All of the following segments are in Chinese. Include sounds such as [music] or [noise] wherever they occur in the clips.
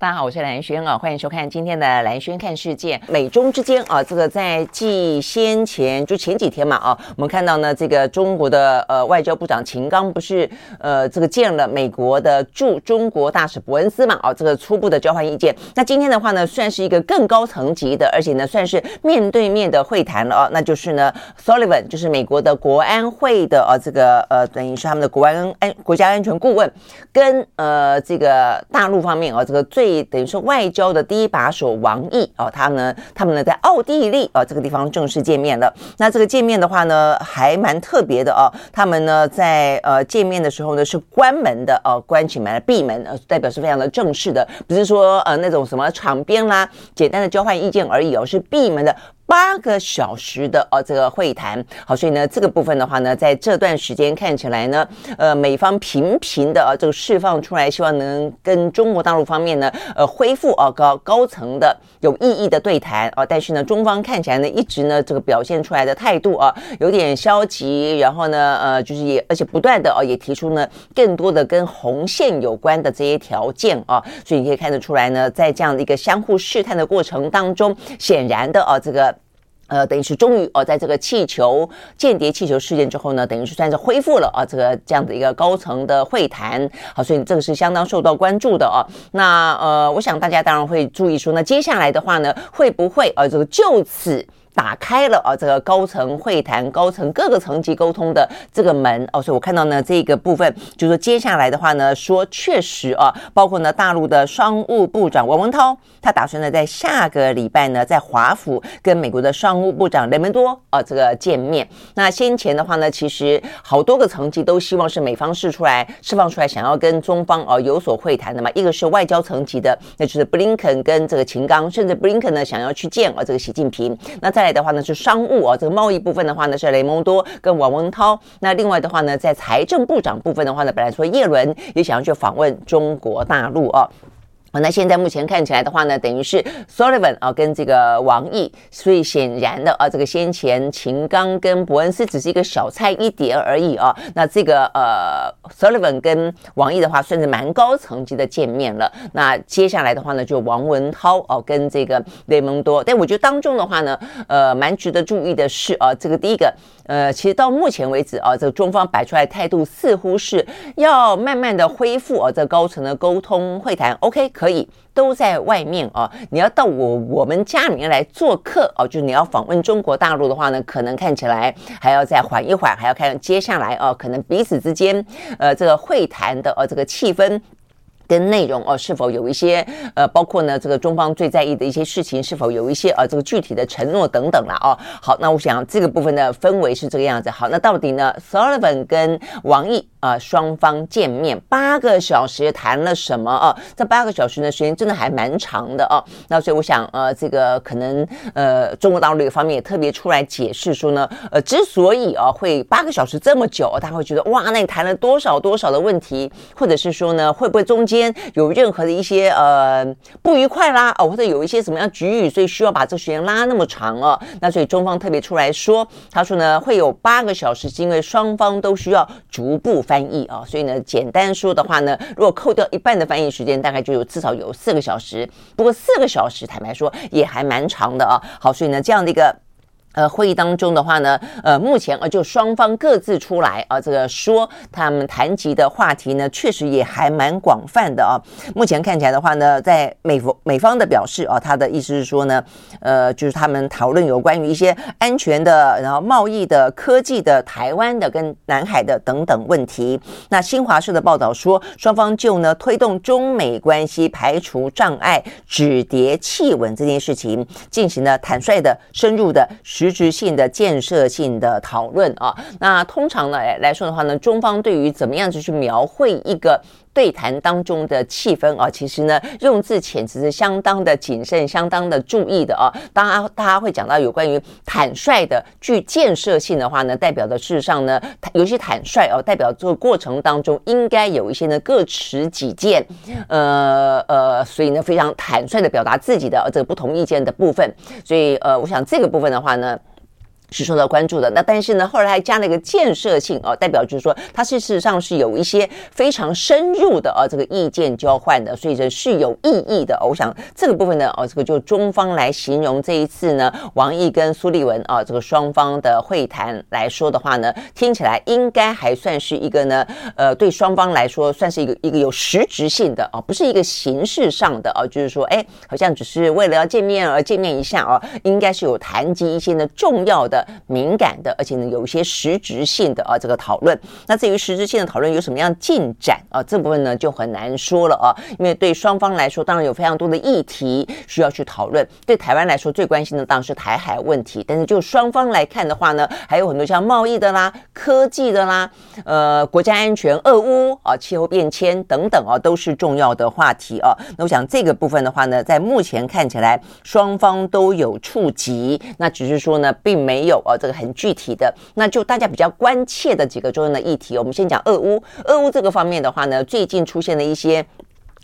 大家好，我是蓝轩啊，欢迎收看今天的蓝轩看世界。美中之间啊，这个在继先前就前几天嘛啊，我们看到呢，这个中国的呃外交部长秦刚不是呃这个见了美国的驻中国大使伯恩斯嘛啊，这个初步的交换意见。那今天的话呢，算是一个更高层级的，而且呢算是面对面的会谈了啊，那就是呢，Sullivan 就是美国的国安会的啊这个呃等于是他们的国安安国家安全顾问，跟呃这个大陆方面啊这个最等于说外交的第一把手王毅哦，他呢，他们呢在奥地利啊、哦、这个地方正式见面了。那这个见面的话呢，还蛮特别的哦。他们呢在呃见面的时候呢是关门的哦，关起门来闭门，呃，代表是非常的正式的，不是说呃那种什么场边啦，简单的交换意见而已哦，是闭门的。八个小时的哦，这个会谈好，所以呢，这个部分的话呢，在这段时间看起来呢，呃，美方频频的啊，这个释放出来，希望能跟中国大陆方面呢，呃，恢复啊高高层的有意义的对谈啊，但是呢，中方看起来呢，一直呢，这个表现出来的态度啊，有点消极，然后呢，呃，就是也而且不断的啊，也提出呢，更多的跟红线有关的这些条件啊，所以你可以看得出来呢，在这样的一个相互试探的过程当中，显然的啊，这个。呃，等于是终于哦，在这个气球间谍气球事件之后呢，等于是算是恢复了啊，这个这样的一个高层的会谈。好，所以这个是相当受到关注的哦。那呃，我想大家当然会注意说，那接下来的话呢，会不会呃这个就此。打开了啊，这个高层会谈、高层各个层级沟通的这个门哦，所以我看到呢，这个部分就是说接下来的话呢，说确实啊，包括呢大陆的商务部长王文涛，他打算呢在下个礼拜呢在华府跟美国的商务部长雷蒙多啊这个见面。那先前的话呢，其实好多个层级都希望是美方释出来、释放出来，想要跟中方啊有所会谈的嘛。一个是外交层级的，那就是布林肯跟这个秦刚，甚至布林肯呢想要去见啊这个习近平。那在的话呢是商务啊，这个贸易部分的话呢是雷蒙多跟王文涛。那另外的话呢，在财政部长部分的话呢，本来说叶伦也想要去访问中国大陆啊。好，那现在目前看起来的话呢，等于是 Sullivan 啊跟这个王毅，所以显然的啊，这个先前秦刚跟伯恩斯只是一个小菜一碟而已啊。那这个呃 Sullivan 跟王毅的话，算是蛮高层级的见面了。那接下来的话呢，就王文涛哦跟这个雷蒙多。但我觉得当中的话呢，呃，蛮值得注意的是啊，这个第一个，呃，其实到目前为止啊，这个中方摆出来态度似乎是要慢慢的恢复啊这高层的沟通会谈。OK。可以都在外面哦！你要到我我们家里面来做客哦，就你要访问中国大陆的话呢，可能看起来还要再缓一缓，还要看接下来哦，可能彼此之间呃这个会谈的呃这个气氛。跟内容哦，是否有一些呃，包括呢这个中方最在意的一些事情，是否有一些呃这个具体的承诺等等啦哦。好，那我想这个部分的氛围是这个样子。好，那到底呢，Sullivan 跟王毅啊、双方见面八个小时谈了什么啊？这八个小时呢时间真的还蛮长的哦。那所以我想呃这个可能呃中国大陆方面也特别出来解释说呢，呃之所以啊会八个小时这么久，他会觉得哇，那你谈了多少多少的问题，或者是说呢会不会中间有任何的一些呃不愉快啦，哦，或者有一些什么样局域，所以需要把这时间拉那么长哦。那所以中方特别出来说，他说呢会有八个小时，是因为双方都需要逐步翻译啊。所以呢，简单说的话呢，如果扣掉一半的翻译时间，大概就有至少有四个小时。不过四个小时坦白说也还蛮长的啊。好，所以呢这样的一个。呃，会议当中的话呢，呃，目前呃，就双方各自出来啊，这个说他们谈及的话题呢，确实也还蛮广泛的啊。目前看起来的话呢，在美方美方的表示啊，他的意思是说呢，呃，就是他们讨论有关于一些安全的，然后贸易的、科技的、台湾的跟南海的等等问题。那新华社的报道说，双方就呢推动中美关系排除障碍、止跌企稳这件事情，进行了坦率的、深入的。实质性的建设性的讨论啊，那通常呢来说的话呢，中方对于怎么样子去描绘一个对谈当中的气氛啊，其实呢用字遣词是相当的谨慎，相当的注意的啊。当然，大家会讲到有关于坦率的、具建设性的话呢，代表的事实上呢，有些坦率哦，代表这个过程当中应该有一些呢各持己见，呃呃，所以呢非常坦率的表达自己的这个不同意见的部分。所以呃，我想这个部分的话呢。是受到关注的，那但是呢，后来还加了一个建设性哦，代表就是说，它事实上是有一些非常深入的哦，这个意见交换的，所以这是有意义的。我想这个部分呢，哦，这个就中方来形容这一次呢，王毅跟苏立文啊，这个双方的会谈来说的话呢，听起来应该还算是一个呢，呃，对双方来说算是一个一个有实质性的哦，不是一个形式上的哦，就是说，哎，好像只是为了要见面而见面一下哦，应该是有谈及一些呢重要的。敏感的，而且呢，有一些实质性的啊，这个讨论。那至于实质性的讨论有什么样进展啊？这部分呢就很难说了啊，因为对双方来说，当然有非常多的议题需要去讨论。对台湾来说，最关心的当然是台海问题。但是就双方来看的话呢，还有很多像贸易的啦、科技的啦、呃，国家安全、俄乌啊、气候变迁等等啊，都是重要的话题啊。那我想这个部分的话呢，在目前看起来，双方都有触及，那只是说呢，并没有。有啊，这个很具体的，那就大家比较关切的几个重要的议题，我们先讲俄乌。俄乌这个方面的话呢，最近出现了一些。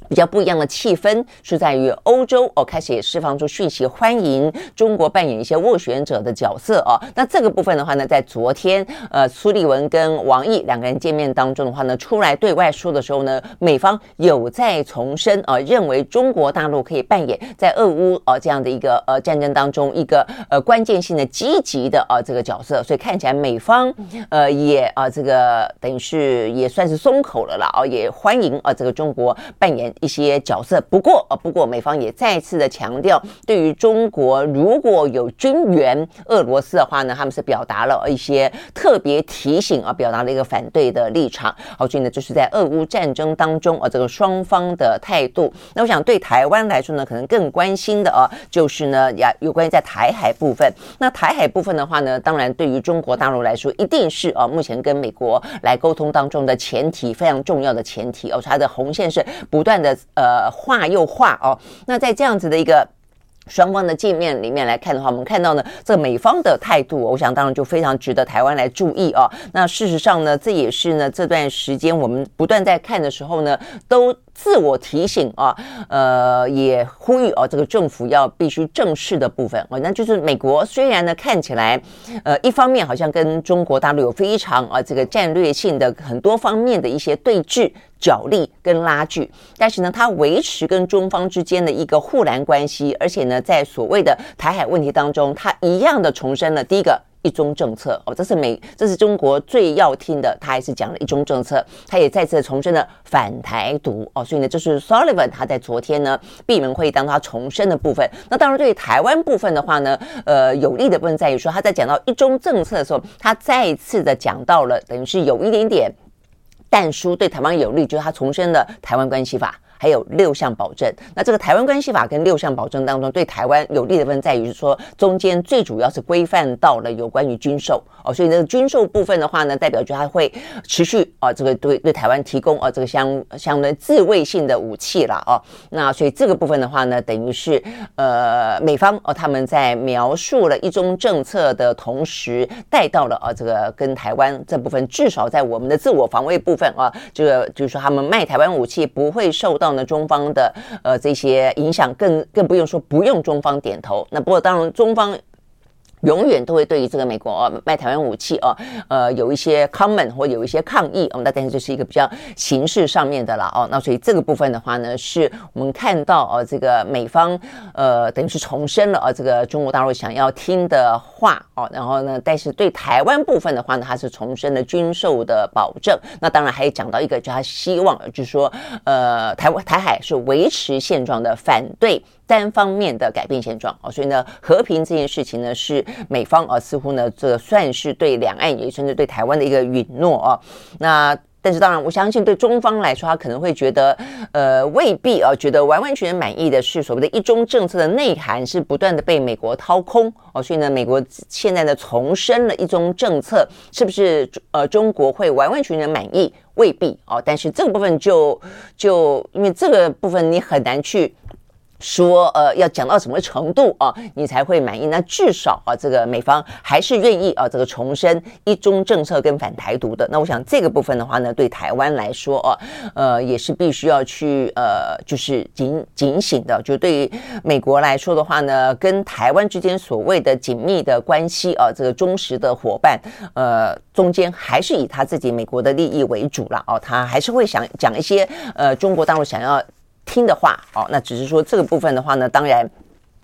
比较不一样的气氛是在于欧洲哦，开始也释放出讯息，欢迎中国扮演一些斡旋者的角色哦。那这个部分的话呢，在昨天呃，苏立文跟王毅两个人见面当中的话呢，出来对外说的时候呢，美方有在重申啊，认为中国大陆可以扮演在俄乌呃这样的一个呃战争当中一个呃关键性的积极的啊这个角色，所以看起来美方呃也啊这个等于是也算是松口了啦啊，也欢迎啊这个中国扮演。一些角色，不过呃，不过美方也再次的强调，对于中国如果有军援俄罗斯的话呢，他们是表达了一些特别提醒啊，表达了一个反对的立场。好，所以呢，就是在俄乌战争当中啊，这个双方的态度。那我想对台湾来说呢，可能更关心的啊，就是呢，呀，有关于在台海部分。那台海部分的话呢，当然对于中国大陆来说，一定是啊，目前跟美国来沟通当中的前提，非常重要的前提哦，它的红线是不断的。的呃画又画哦，那在这样子的一个双方的见面里面来看的话，我们看到呢，这美方的态度，我想当然就非常值得台湾来注意哦。那事实上呢，这也是呢这段时间我们不断在看的时候呢，都。自我提醒啊，呃，也呼吁啊，这个政府要必须正视的部分啊，那就是美国虽然呢看起来，呃，一方面好像跟中国大陆有非常啊这个战略性的很多方面的一些对峙、角力跟拉锯，但是呢，它维持跟中方之间的一个护栏关系，而且呢，在所谓的台海问题当中，它一样的重申了第一个。一中政策哦，这是美，这是中国最要听的。他还是讲了一中政策，他也再次重申了反台独哦。所以呢，这是 Sullivan 他在昨天呢闭门会议当中他重申的部分。那当然，对于台湾部分的话呢，呃，有利的部分在于说，他在讲到一中政策的时候，他再一次的讲到了，等于是有一点点但书对台湾有利，就是他重申的台湾关系法。还有六项保证，那这个台湾关系法跟六项保证当中，对台湾有利的部分在于说，中间最主要是规范到了有关于军售哦，所以那个军售部分的话呢，代表就它会持续啊，这个对对台湾提供啊这个相相对自卫性的武器啦哦，那所以这个部分的话呢，等于是呃美方哦他们在描述了一中政策的同时，带到了啊这个跟台湾这部分，至少在我们的自我防卫部分啊，这个就是说他们卖台湾武器不会受到。到呢，中方的呃这些影响，更更不用说不用中方点头。那不过当然，中方。永远都会对于这个美国卖台湾武器哦，呃，有一些 comment 或有一些抗议，我们但是这是一个比较形式上面的了哦。那所以这个部分的话呢，是我们看到哦，这个美方呃，等于是重申了啊，这个中国大陆想要听的话哦。然后呢，但是对台湾部分的话呢，它是重申了军售的保证。那当然还讲到一个，就他希望就是说，呃，台湾台海是维持现状的，反对。单方面的改变现状啊，所以呢，和平这件事情呢，是美方啊，似乎呢，这算是对两岸也甚至对台湾的一个允诺啊。那但是当然，我相信对中方来说，他可能会觉得，呃，未必啊，觉得完完全全满意的是所谓的一中政策的内涵是不断的被美国掏空哦，所以呢，美国现在呢重申了一中政策，是不是呃中国会完完全全满意？未必哦，但是这个部分就就因为这个部分你很难去。说呃，要讲到什么程度啊，你才会满意？那至少啊，这个美方还是愿意啊，这个重申一中政策跟反台独的。那我想这个部分的话呢，对台湾来说啊，呃，也是必须要去呃，就是警警醒的。就对于美国来说的话呢，跟台湾之间所谓的紧密的关系啊，这个忠实的伙伴，呃，中间还是以他自己美国的利益为主了哦，他还是会想讲一些呃，中国大陆想要。听的话，哦，那只是说这个部分的话呢，当然。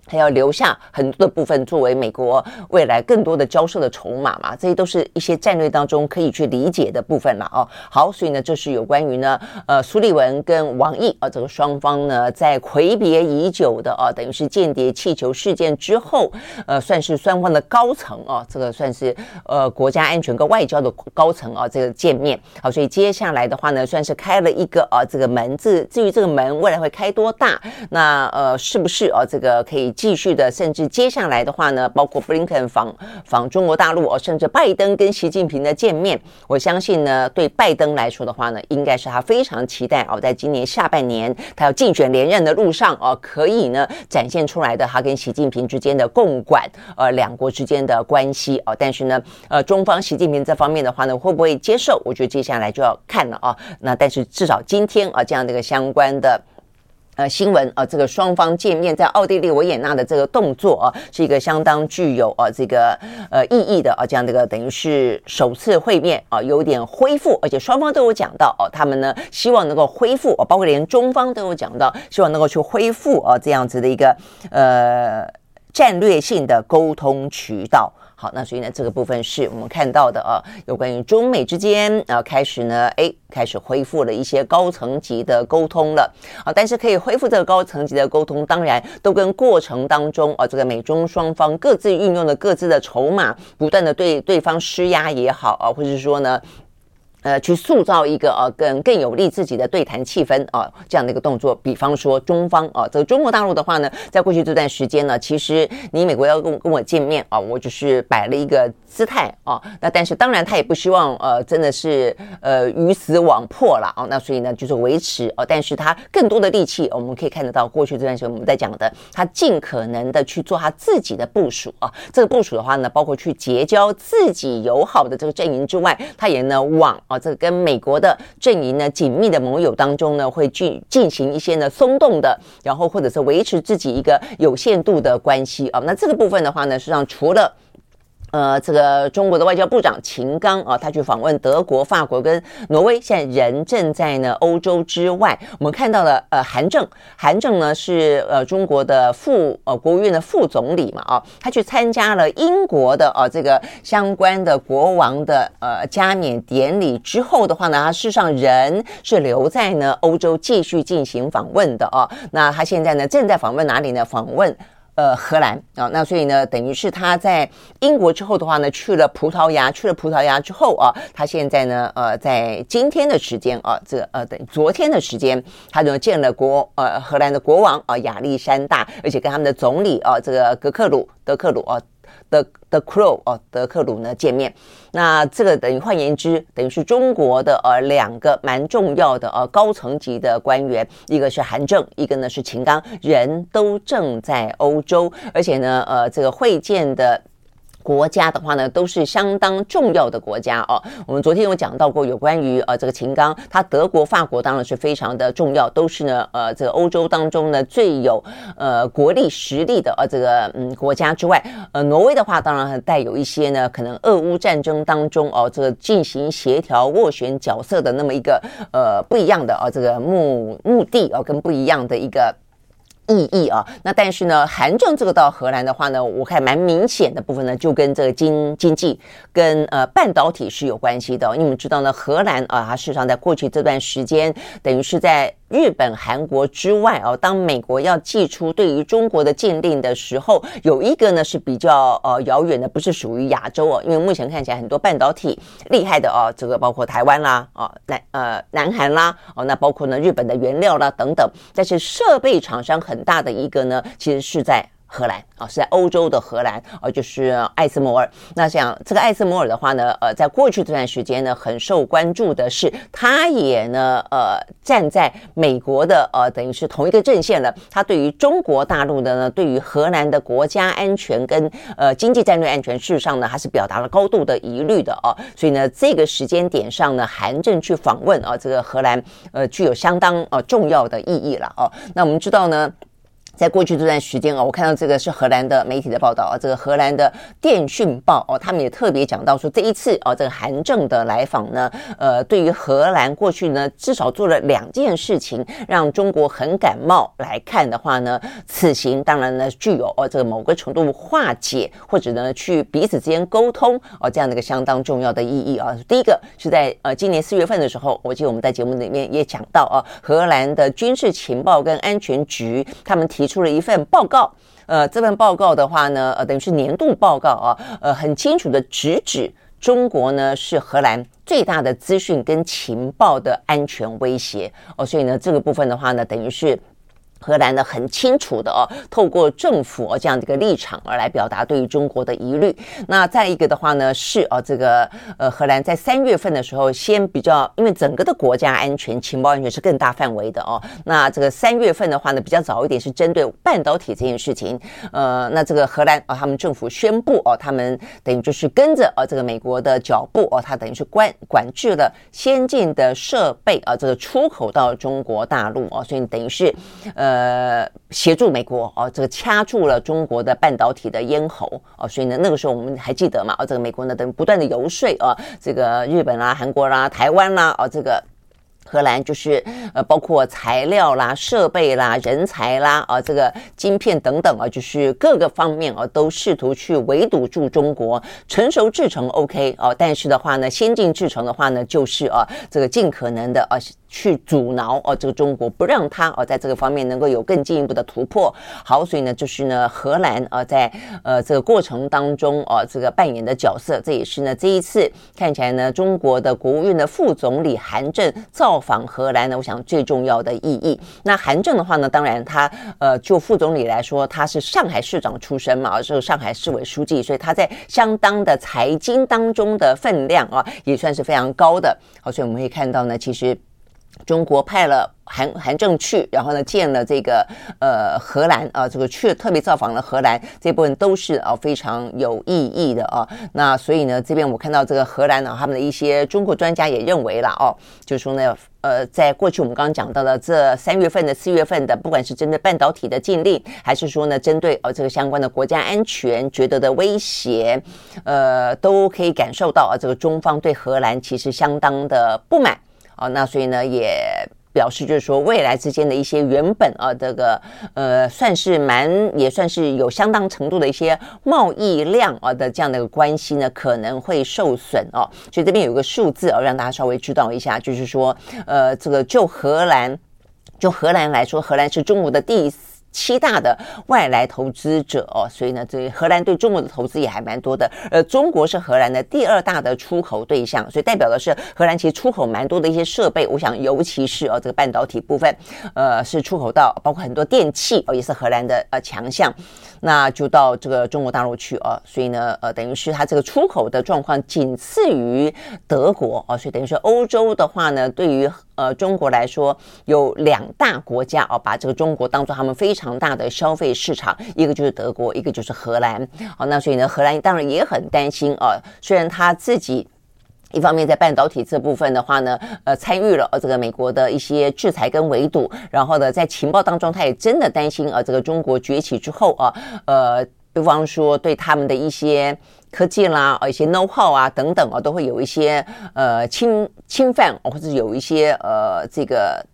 还要留下很多的部分作为美国未来更多的交涉的筹码嘛，这些都是一些战略当中可以去理解的部分了哦。好，所以呢，这是有关于呢，呃，苏利文跟王毅啊，这个双方呢，在魁别已久的啊，等于是间谍气球事件之后，呃，算是双方的高层啊，这个算是呃国家安全跟外交的高层啊，这个见面。好，所以接下来的话呢，算是开了一个啊这个门。至至于这个门未来会开多大，那呃是不是啊这个可以？继续的，甚至接下来的话呢，包括布林肯访访中国大陆哦，甚至拜登跟习近平的见面，我相信呢，对拜登来说的话呢，应该是他非常期待哦，在今年下半年他要竞选连任的路上哦，可以呢展现出来的他跟习近平之间的共管，呃，两国之间的关系哦。但是呢，呃，中方习近平这方面的话呢，会不会接受？我觉得接下来就要看了啊。那但是至少今天啊，这样的一个相关的。呃，新闻啊，这个双方见面在奥地利维也纳的这个动作啊，是一个相当具有啊这个呃意义的啊，这样的一个等于是首次会面啊，有点恢复，而且双方都有讲到哦，他们呢希望能够恢复啊，包括连中方都有讲到，希望能够去恢复啊这样子的一个呃战略性的沟通渠道。好，那所以呢，这个部分是我们看到的啊，有关于中美之间啊，开始呢，哎，开始恢复了一些高层级的沟通了啊。但是可以恢复这个高层级的沟通，当然都跟过程当中啊，这个美中双方各自运用的各自的筹码，不断的对对方施压也好啊，或者是说呢。呃，去塑造一个呃更更有利自己的对谈气氛啊，这样的一个动作。比方说中方啊，走中国大陆的话呢，在过去这段时间呢，其实你美国要跟跟我见面啊，我就是摆了一个姿态啊。那但是当然他也不希望呃真的是呃鱼死网破了啊。那所以呢，就是维持啊，但是他更多的力气，我们可以看得到过去这段时间我们在讲的，他尽可能的去做他自己的部署啊。这个部署的话呢，包括去结交自己友好的这个阵营之外，他也呢往。啊，这个跟美国的阵营呢，紧密的盟友当中呢，会去进行一些呢松动的，然后或者是维持自己一个有限度的关系啊。那这个部分的话呢，实际上除了。呃，这个中国的外交部长秦刚啊，他去访问德国、法国跟挪威，现在人正在呢欧洲之外。我们看到了呃，韩正，韩正呢是呃中国的副呃国务院的副总理嘛啊，他去参加了英国的啊这个相关的国王的呃加冕典礼之后的话呢，他事实上人是留在呢欧洲继续进行访问的啊。那他现在呢正在访问哪里呢？访问。呃，荷兰啊，那所以呢，等于是他在英国之后的话呢，去了葡萄牙，去了葡萄牙之后啊，他现在呢，呃，在今天的时间啊，这呃，等昨天的时间，他就见了国呃荷兰的国王啊亚历山大，而且跟他们的总理啊这个格克鲁德克鲁啊。的的 Crow 哦，德克鲁呢见面，那这个等于换言之，等于是中国的呃两个蛮重要的呃高层级的官员，一个是韩正，一个呢是秦刚，人都正在欧洲，而且呢呃这个会见的。国家的话呢，都是相当重要的国家哦。我们昨天有讲到过有关于呃这个秦刚，他德国、法国当然是非常的重要，都是呢呃这个欧洲当中呢最有呃国力实力的呃这个嗯国家之外，呃挪威的话当然还带有一些呢可能俄乌战争当中哦这个进行协调斡旋角色的那么一个呃不一样的啊这个目目的啊跟不一样的一个。意义啊，那但是呢，韩正这个到荷兰的话呢，我看蛮明显的部分呢，就跟这个经经济跟呃半导体是有关系的。因为我们知道呢，荷兰啊，它事实上在过去这段时间，等于是在。日本、韩国之外哦，当美国要寄出对于中国的禁令的时候，有一个呢是比较呃遥远的，不是属于亚洲哦，因为目前看起来很多半导体厉害的哦，这个包括台湾啦，哦 [laughs] 南呃南韩啦，哦那包括呢日本的原料啦等等，但是设备厂商很大的一个呢，其实是在。荷兰啊，是在欧洲的荷兰，啊，就是艾斯摩尔。那像这个艾斯摩尔的话呢，呃，在过去这段时间呢，很受关注的是，他也呢，呃，站在美国的呃，等于是同一个阵线了。他对于中国大陆的呢，对于荷兰的国家安全跟呃经济战略安全，事实上呢，还是表达了高度的疑虑的哦。所以呢，这个时间点上呢，韩正去访问啊，这个荷兰，呃，具有相当呃重要的意义了哦。那我们知道呢。在过去这段时间啊，我看到这个是荷兰的媒体的报道啊，这个荷兰的电讯报哦，他们也特别讲到说，这一次哦，这个韩正的来访呢，呃，对于荷兰过去呢，至少做了两件事情，让中国很感冒来看的话呢，此行当然呢，具有哦这个某个程度化解或者呢去彼此之间沟通哦这样的一个相当重要的意义啊。第一个是在呃今年四月份的时候，我记得我们在节目里面也讲到啊，荷兰的军事情报跟安全局他们提。提出了一份报告，呃，这份报告的话呢，呃，等于是年度报告啊，呃，很清楚的直指中国呢是荷兰最大的资讯跟情报的安全威胁哦，所以呢，这个部分的话呢，等于是。荷兰呢很清楚的哦，透过政府哦这样的一个立场而来表达对于中国的疑虑。那再一个的话呢是哦这个呃荷兰在三月份的时候先比较，因为整个的国家安全情报安全是更大范围的哦。那这个三月份的话呢比较早一点是针对半导体这件事情。呃，那这个荷兰啊他们政府宣布哦，他们等于就是跟着哦这个美国的脚步哦，他等于是关管制了先进的设备啊这个出口到中国大陆哦，所以等于是呃。呃，协助美国哦，这个掐住了中国的半导体的咽喉哦，所以呢，那个时候我们还记得嘛？哦，这个美国呢，等不断的游说啊，这个日本啦、韩国啦、台湾啦，哦，这个。荷兰就是呃，包括材料啦、设备啦、人才啦，啊，这个晶片等等啊，就是各个方面啊，都试图去围堵住中国。成熟制程 OK 哦，但是的话呢，先进制程的话呢，就是啊，这个尽可能的啊，去阻挠哦，这个中国不让它哦，在这个方面能够有更进一步的突破。好，所以呢，就是呢，荷兰啊，在呃这个过程当中啊，这个扮演的角色，这也是呢这一次看起来呢，中国的国务院的副总理韩正造访荷兰呢，我想最重要的意义。那韩正的话呢，当然他呃，就副总理来说，他是上海市长出身嘛，是上海市委书记，所以他在相当的财经当中的分量啊，也算是非常高的。好，所以我们可以看到呢，其实中国派了。韩韩正去，然后呢，见了这个呃荷兰啊，这个去特别造访了荷兰，这部分都是啊非常有意义的啊。那所以呢，这边我看到这个荷兰啊，他们的一些中国专家也认为了哦，就是说呢，呃，在过去我们刚刚讲到的这三月份的、四月份的，不管是针对半导体的禁令，还是说呢，针对呃这个相关的国家安全觉得的威胁，呃，都可以感受到啊，这个中方对荷兰其实相当的不满哦。那所以呢，也。表示就是说，未来之间的一些原本啊，这个呃，算是蛮也算是有相当程度的一些贸易量啊的这样的一个关系呢，可能会受损哦。所以这边有个数字哦，让大家稍微知道一下，就是说，呃，这个就荷兰，就荷兰来说，荷兰是中国的第七大的外来投资者哦，所以呢，这荷兰对中国的投资也还蛮多的。呃，中国是荷兰的第二大的出口对象，所以代表的是荷兰其实出口蛮多的一些设备。我想，尤其是哦这个半导体部分，呃，是出口到包括很多电器哦，也是荷兰的呃强项。那就到这个中国大陆去哦，所以呢，呃，等于是它这个出口的状况仅次于德国哦，所以等于说欧洲的话呢，对于呃中国来说有两大国家哦，把这个中国当做他们非常大的消费市场，一个就是德国，一个就是荷兰。好，那所以呢，荷兰当然也很担心啊，虽然他自己。一方面在半导体这部分的话呢，呃，参与了呃这个美国的一些制裁跟围堵，然后呢，在情报当中，他也真的担心啊，这个中国崛起之后啊，呃，比方说对他们的一些科技啦，呃，一些 know how 啊等等啊，都会有一些呃侵侵犯，或者有一些呃这个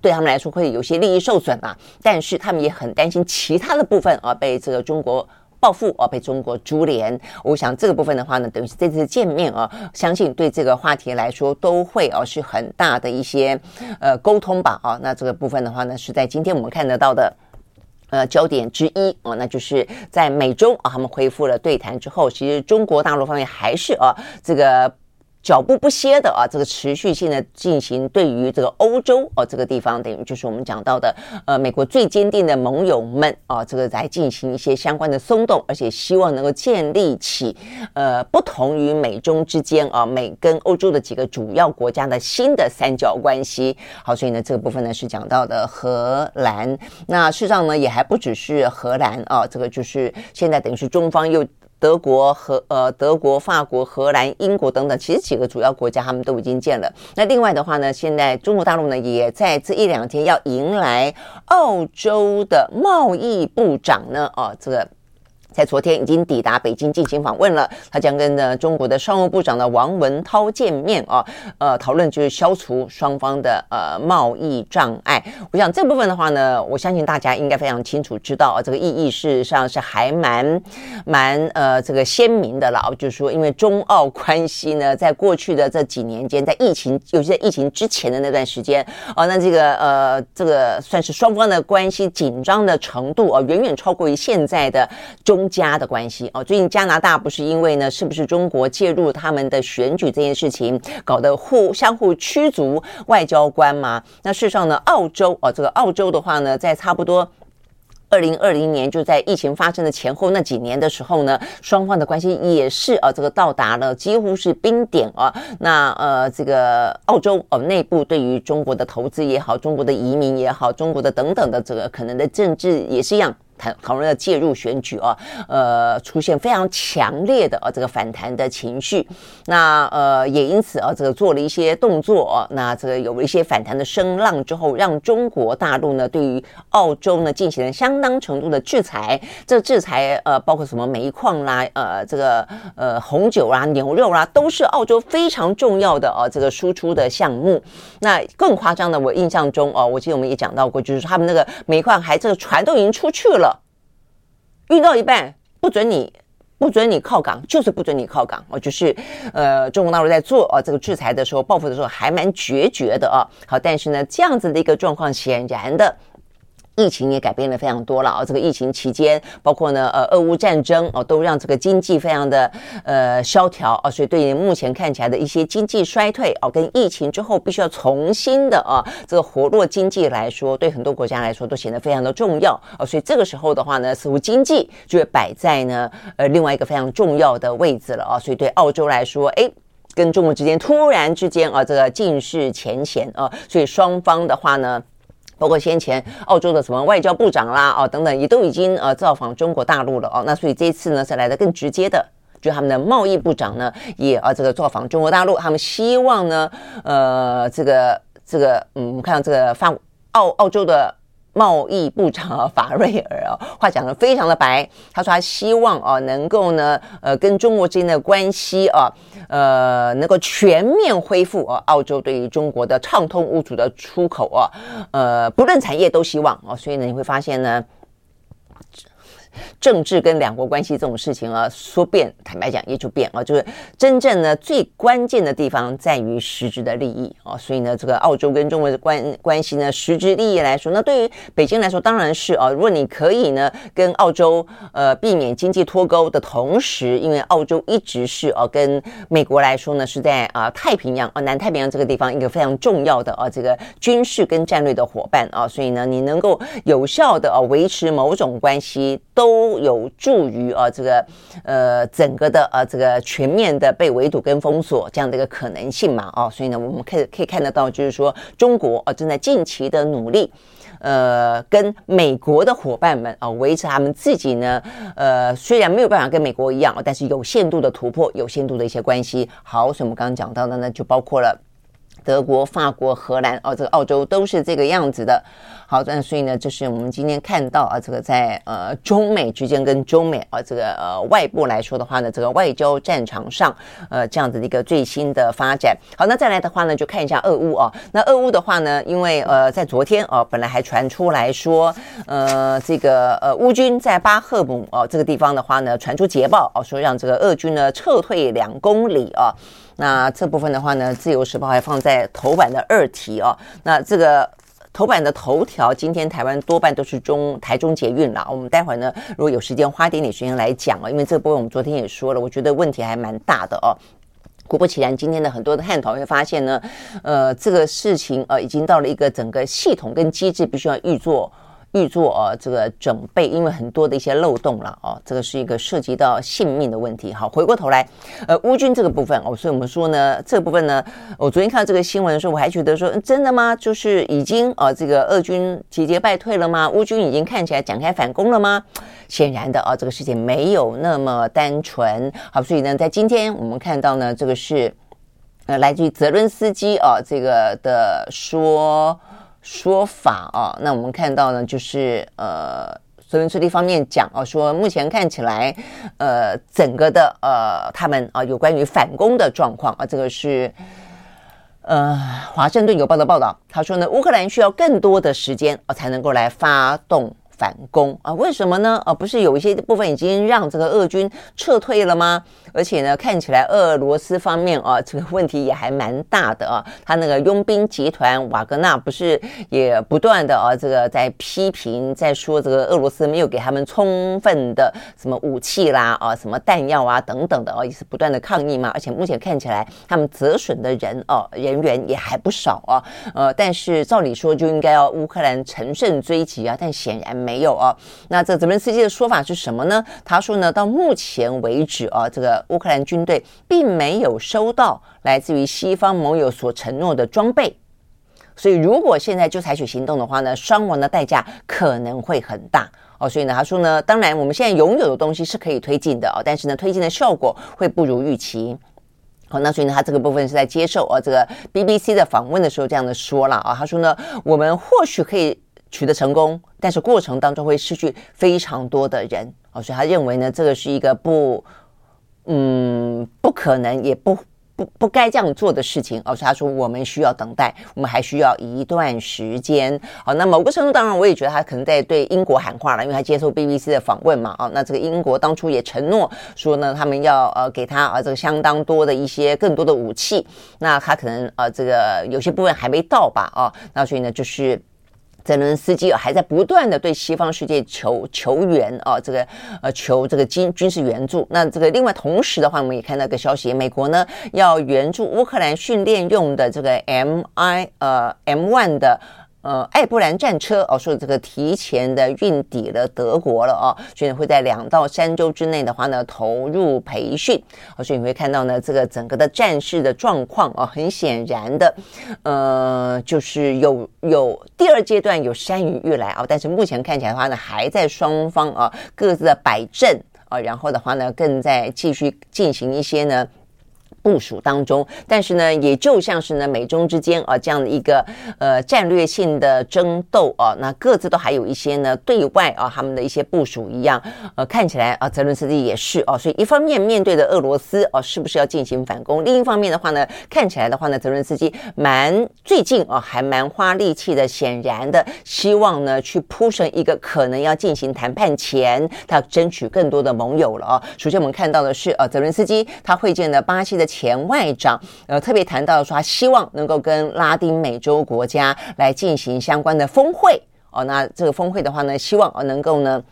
对他们来说会有些利益受损啊，但是他们也很担心其他的部分啊被这个中国。报复啊，被中国株连。我想这个部分的话呢，等于是这次见面啊，相信对这个话题来说都会啊是很大的一些呃沟通吧啊。那这个部分的话呢，是在今天我们看得到的呃焦点之一啊，那就是在美中啊他们恢复了对谈之后，其实中国大陆方面还是啊这个。脚步不歇的啊，这个持续性的进行对于这个欧洲哦这个地方，等于就是我们讲到的呃美国最坚定的盟友们啊，这个来进行一些相关的松动，而且希望能够建立起呃不同于美中之间啊美跟欧洲的几个主要国家的新的三角关系。好，所以呢这个部分呢是讲到的荷兰，那事实上呢也还不只是荷兰啊，这个就是现在等于是中方又。德国和呃，德国、法国、荷兰、英国等等，其实几个主要国家他们都已经建了。那另外的话呢，现在中国大陆呢也在这一两天要迎来澳洲的贸易部长呢，哦，这个。在昨天已经抵达北京进行访问了，他将跟呢中国的商务部长的王文涛见面啊，呃，讨论就是消除双方的呃贸易障碍。我想这部分的话呢，我相信大家应该非常清楚知道啊，这个意义事实上是还蛮蛮呃这个鲜明的了。就是说，因为中澳关系呢，在过去的这几年间，在疫情，尤其在疫情之前的那段时间啊，那这个呃这个算是双方的关系紧张的程度啊，远远超过于现在的中。加的关系哦，最近加拿大不是因为呢，是不是中国介入他们的选举这件事情，搞得互相互驱逐外交官吗？那事实上呢，澳洲哦，这个澳洲的话呢，在差不多二零二零年，就在疫情发生的前后那几年的时候呢，双方的关系也是啊，这个到达了几乎是冰点啊。那呃，这个澳洲哦，内部对于中国的投资也好，中国的移民也好，中国的等等的这个可能的政治也是一样。谈讨论要介入选举啊，呃，出现非常强烈的啊这个反弹的情绪，那呃也因此啊这个做了一些动作，那这个有一些反弹的声浪之后，让中国大陆呢对于澳洲呢进行了相当程度的制裁。这制裁呃包括什么煤矿啦，呃这个呃红酒啦、牛肉啦，都是澳洲非常重要的啊这个输出的项目。那更夸张的，我印象中哦，我记得我们也讲到过，就是他们那个煤矿还这个船都已经出去了。运到一半不准你，不准你靠港，就是不准你靠港哦，就是呃，中国大陆在做呃这个制裁的时候，报复的时候还蛮决绝的啊。好，但是呢，这样子的一个状况，显然的。疫情也改变了非常多了啊！这个疫情期间，包括呢，呃，俄乌战争哦，都让这个经济非常的呃萧条啊，所以对于目前看起来的一些经济衰退哦，跟疫情之后必须要重新的啊，这个活络经济来说，对很多国家来说都显得非常的重要啊，所以这个时候的话呢，似乎经济就会摆在呢呃另外一个非常重要的位置了啊，所以对澳洲来说，诶，跟中国之间突然之间啊，这个尽释前嫌啊，所以双方的话呢。包括先前澳洲的什么外交部长啦，哦等等，也都已经呃造访中国大陆了哦。那所以这一次呢，是来的更直接的，就他们的贸易部长呢，也啊这个造访中国大陆，他们希望呢，呃这个这个嗯，我们看到这个法澳澳洲的。贸易部长啊，法瑞尔啊，[laughs] 话讲得非常的白。他说他希望啊，能够呢，呃，跟中国之间的关系啊，呃，能够全面恢复啊。澳洲对于中国的畅通无阻的出口啊，呃，不论产业都希望啊。所以呢，你会发现呢。政治跟两国关系这种事情啊，说变，坦白讲也就变啊，就是真正呢最关键的地方在于实质的利益啊，所以呢，这个澳洲跟中国的关关系呢，实质利益来说，那对于北京来说当然是啊，如果你可以呢跟澳洲呃避免经济脱钩的同时，因为澳洲一直是啊跟美国来说呢是在啊太平洋啊南太平洋这个地方一个非常重要的啊这个军事跟战略的伙伴啊，所以呢你能够有效的啊维持某种关系都。都有助于啊，这个呃整个的呃这个全面的被围堵跟封锁这样的一个可能性嘛，哦，所以呢，我们可以可以看得到，就是说中国啊正在近期的努力，呃，跟美国的伙伴们啊维持他们自己呢，呃，虽然没有办法跟美国一样，但是有限度的突破，有限度的一些关系。好，所以我们刚刚讲到的呢，就包括了。德国、法国、荷兰哦，这个澳洲都是这个样子的。好，那所以呢，这是我们今天看到啊，这个在呃中美之间跟中美啊这个呃外部来说的话呢，这个外交战场上呃这样子的一个最新的发展。好，那再来的话呢，就看一下俄乌啊。那俄乌的话呢，因为呃在昨天啊，本来还传出来说，呃这个呃乌军在巴赫姆哦这个地方的话呢，传出捷报哦，说让这个俄军呢撤退两公里啊。那这部分的话呢，《自由时报》还放在头版的二题哦。那这个头版的头条，今天台湾多半都是中台中捷运了。我们待会儿呢，如果有时间，花点点时间来讲哦，因为这部分我们昨天也说了，我觉得问题还蛮大的哦。果不其然，今天的很多的探讨会发现呢，呃，这个事情呃，已经到了一个整个系统跟机制必须要预做。预做啊，这个准备，因为很多的一些漏洞了哦，这个是一个涉及到性命的问题。好，回过头来，呃，乌军这个部分哦，所以我们说呢，这部分呢，我昨天看到这个新闻的时候，我还觉得说，真的吗？就是已经啊，这个俄军节节败退了吗？乌军已经看起来展开反攻了吗？显然的啊，这个事情没有那么单纯。好，所以呢，在今天我们看到呢，这个是呃，来自于泽伦斯基啊，这个的说。说法啊，那我们看到呢，就是呃，泽伦斯基方面讲啊，说目前看起来，呃，整个的呃，他们啊，有关于反攻的状况啊，这个是呃，华盛顿邮报的报道，他说呢，乌克兰需要更多的时间啊，才能够来发动。反攻啊？为什么呢？啊，不是有一些部分已经让这个俄军撤退了吗？而且呢，看起来俄罗斯方面啊，[laughs] 这个问题也还蛮大的啊。他那个佣兵集团瓦格纳不是也不断的啊，这个在批评，在说这个俄罗斯没有给他们充分的什么武器啦啊，什么弹药啊等等的啊，也是不断的抗议嘛。而且目前看起来他们折损的人哦、啊、人员也还不少啊。呃，但是照理说就应该要乌克兰乘胜追击啊，但显然。没有啊，那这泽连斯基的说法是什么呢？他说呢，到目前为止啊，这个乌克兰军队并没有收到来自于西方盟友所承诺的装备，所以如果现在就采取行动的话呢，伤亡的代价可能会很大哦。所以呢，他说呢，当然我们现在拥有的东西是可以推进的哦，但是呢，推进的效果会不如预期。好，那所以呢，他这个部分是在接受啊这个 BBC 的访问的时候这样的说了啊，他说呢，我们或许可以。取得成功，但是过程当中会失去非常多的人哦，所以他认为呢，这个是一个不，嗯，不可能也不不不该这样做的事情哦，所以他说我们需要等待，我们还需要一段时间。好，那某个程度当然我也觉得他可能在对英国喊话了，因为他接受 BBC 的访问嘛，哦，那这个英国当初也承诺说呢，他们要呃给他啊这个相当多的一些更多的武器，那他可能呃这个有些部分还没到吧，哦，那所以呢就是。泽伦斯基还在不断的对西方世界求求援啊，这个呃求这个军军事援助。那这个另外同时的话，我们也看到个消息，美国呢要援助乌克兰训练用的这个 M I 呃 M one 的。呃，艾布兰战车哦，说这个提前的运抵了德国了哦，所以会在两到三周之内的话呢，投入培训。哦，所以你会看到呢，这个整个的战事的状况啊，很显然的，呃，就是有有第二阶段有山雨欲来啊，但是目前看起来的话呢，还在双方啊各自的摆阵啊，然后的话呢，更在继续进行一些呢。部署当中，但是呢，也就像是呢，美中之间啊这样的一个呃战略性的争斗啊，那各自都还有一些呢对外啊他们的一些部署一样，呃，看起来啊，泽伦斯基也是哦，所以一方面面对着俄罗斯哦，是不是要进行反攻？另一方面的话呢，看起来的话呢，泽伦斯基蛮最近啊还蛮花力气的，显然的希望呢去铺成一个可能要进行谈判前，他争取更多的盟友了啊。首先我们看到的是呃，泽伦斯基他会见了巴西的。前外长呃特别谈到说，他希望能够跟拉丁美洲国家来进行相关的峰会哦。那这个峰会的话呢，希望呃能够呢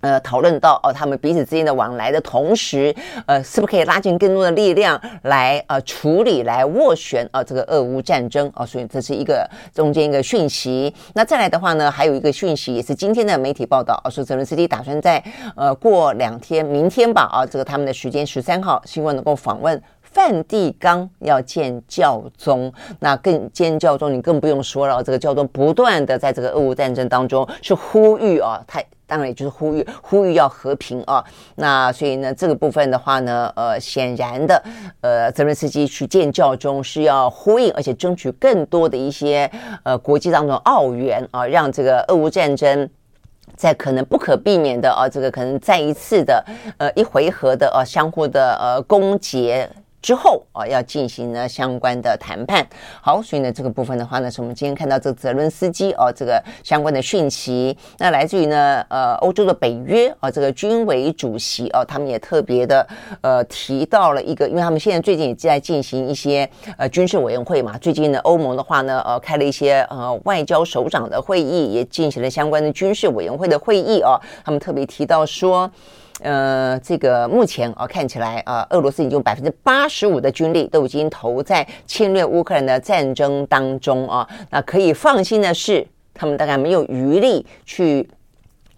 呃讨论到哦他们彼此之间的往来的同时，呃是不是可以拉近更多的力量来呃处理来斡旋啊这个俄乌战争哦。所以这是一个中间一个讯息。那再来的话呢，还有一个讯息也是今天的媒体报道，啊说泽伦斯基打算在呃过两天，明天吧啊这个他们的时间十三号，希望能够访问。梵蒂冈要见教宗，那更见教宗，你更不用说了。这个教宗不断的在这个俄乌战争当中是呼吁啊，他。当然也就是呼吁呼吁要和平啊。那所以呢，这个部分的话呢，呃，显然的，呃，泽伦斯基去见教宗是要呼应，而且争取更多的一些呃国际当中奥援啊，让这个俄乌战争。在可能不可避免的啊，这个可能再一次的呃一回合的呃相互的呃攻訐。之后啊，要进行呢相关的谈判。好，所以呢这个部分的话呢，是我们今天看到这个泽伦斯基哦，这个相关的讯息。那来自于呢呃欧洲的北约啊，这个军委主席哦，他们也特别的呃提到了一个，因为他们现在最近也在进行一些呃军事委员会嘛。最近呢欧盟的话呢呃开了一些呃外交首长的会议，也进行了相关的军事委员会的会议哦。他们特别提到说。呃，这个目前啊，看起来啊，俄罗斯已经百分之八十五的军力都已经投在侵略乌克兰的战争当中啊。那可以放心的是，他们大概没有余力去。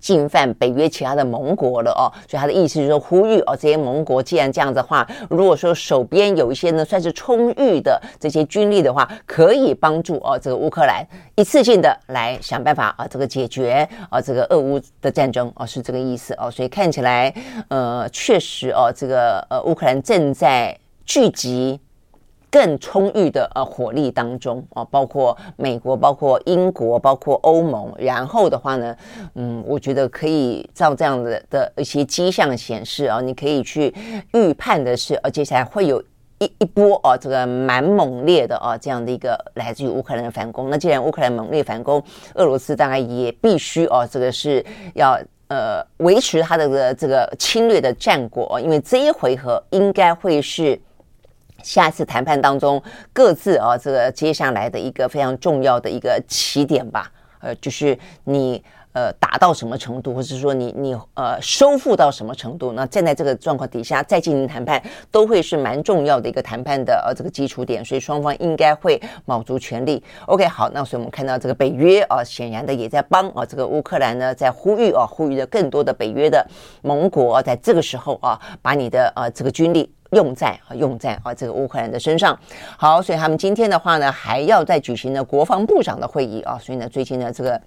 进犯北约其他的盟国了哦，所以他的意思就是说呼吁哦，这些盟国既然这样子的话，如果说手边有一些呢算是充裕的这些军力的话，可以帮助哦这个乌克兰一次性的来想办法啊这个解决啊这个俄乌的战争哦，是这个意思哦，所以看起来呃确实哦这个呃乌克兰正在聚集。更充裕的呃火力当中啊，包括美国、包括英国、包括欧盟，然后的话呢，嗯，我觉得可以照这样的的一些迹象显示啊，你可以去预判的是，呃，接下来会有一一波啊，这个蛮猛烈的啊，这样的一个来自于乌克兰的反攻。那既然乌克兰猛烈反攻，俄罗斯当然也必须啊，这个是要呃维持它的这个侵略的战果，因为这一回合应该会是。下次谈判当中，各自啊，这个接下来的一个非常重要的一个起点吧，呃，就是你呃打到什么程度，或者是说你你呃收复到什么程度，那站在这个状况底下再进行谈判，都会是蛮重要的一个谈判的呃这个基础点，所以双方应该会卯足全力。OK，好，那所以我们看到这个北约啊，显然的也在帮啊这个乌克兰呢在呼吁啊，呼吁的更多的北约的盟国在这个时候啊，把你的呃这个军力。用在啊，用在啊这个乌克兰的身上。好，所以他们今天的话呢，还要再举行呢国防部长的会议啊。所以呢，最近呢这个。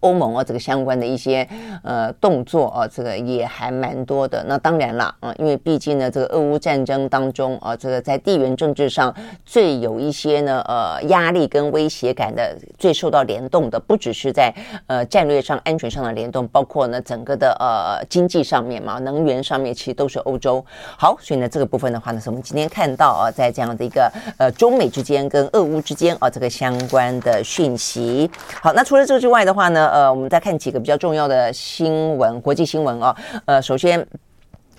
欧盟啊，这个相关的一些呃动作啊，这个也还蛮多的。那当然了啊，因为毕竟呢，这个俄乌战争当中啊，这个在地缘政治上最有一些呢呃压力跟威胁感的，最受到联动的，不只是在呃战略上、安全上的联动，包括呢整个的呃经济上面嘛，能源上面其实都是欧洲。好，所以呢这个部分的话呢，是我们今天看到啊，在这样的一个呃中美之间跟俄乌之间啊这个相关的讯息。好，那除了这个之外的话呢？呃，我们再看几个比较重要的新闻，国际新闻啊。呃，首先，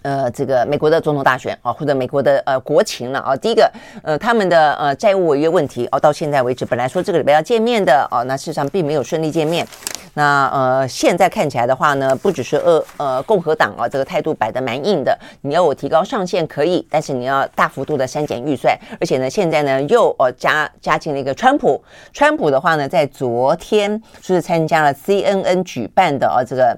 呃，这个美国的总统大选啊，或者美国的呃国情了啊。第一个，呃，他们的呃债务违约问题哦，到现在为止，本来说这个礼拜要见面的哦，那事实上并没有顺利见面。那呃，现在看起来的话呢，不只是呃呃共和党啊，这个态度摆得蛮硬的。你要我提高上限可以，但是你要大幅度的删减预算，而且呢，现在呢又呃加加进了一个川普。川普的话呢，在昨天就是参加了 CNN 举办的啊这个。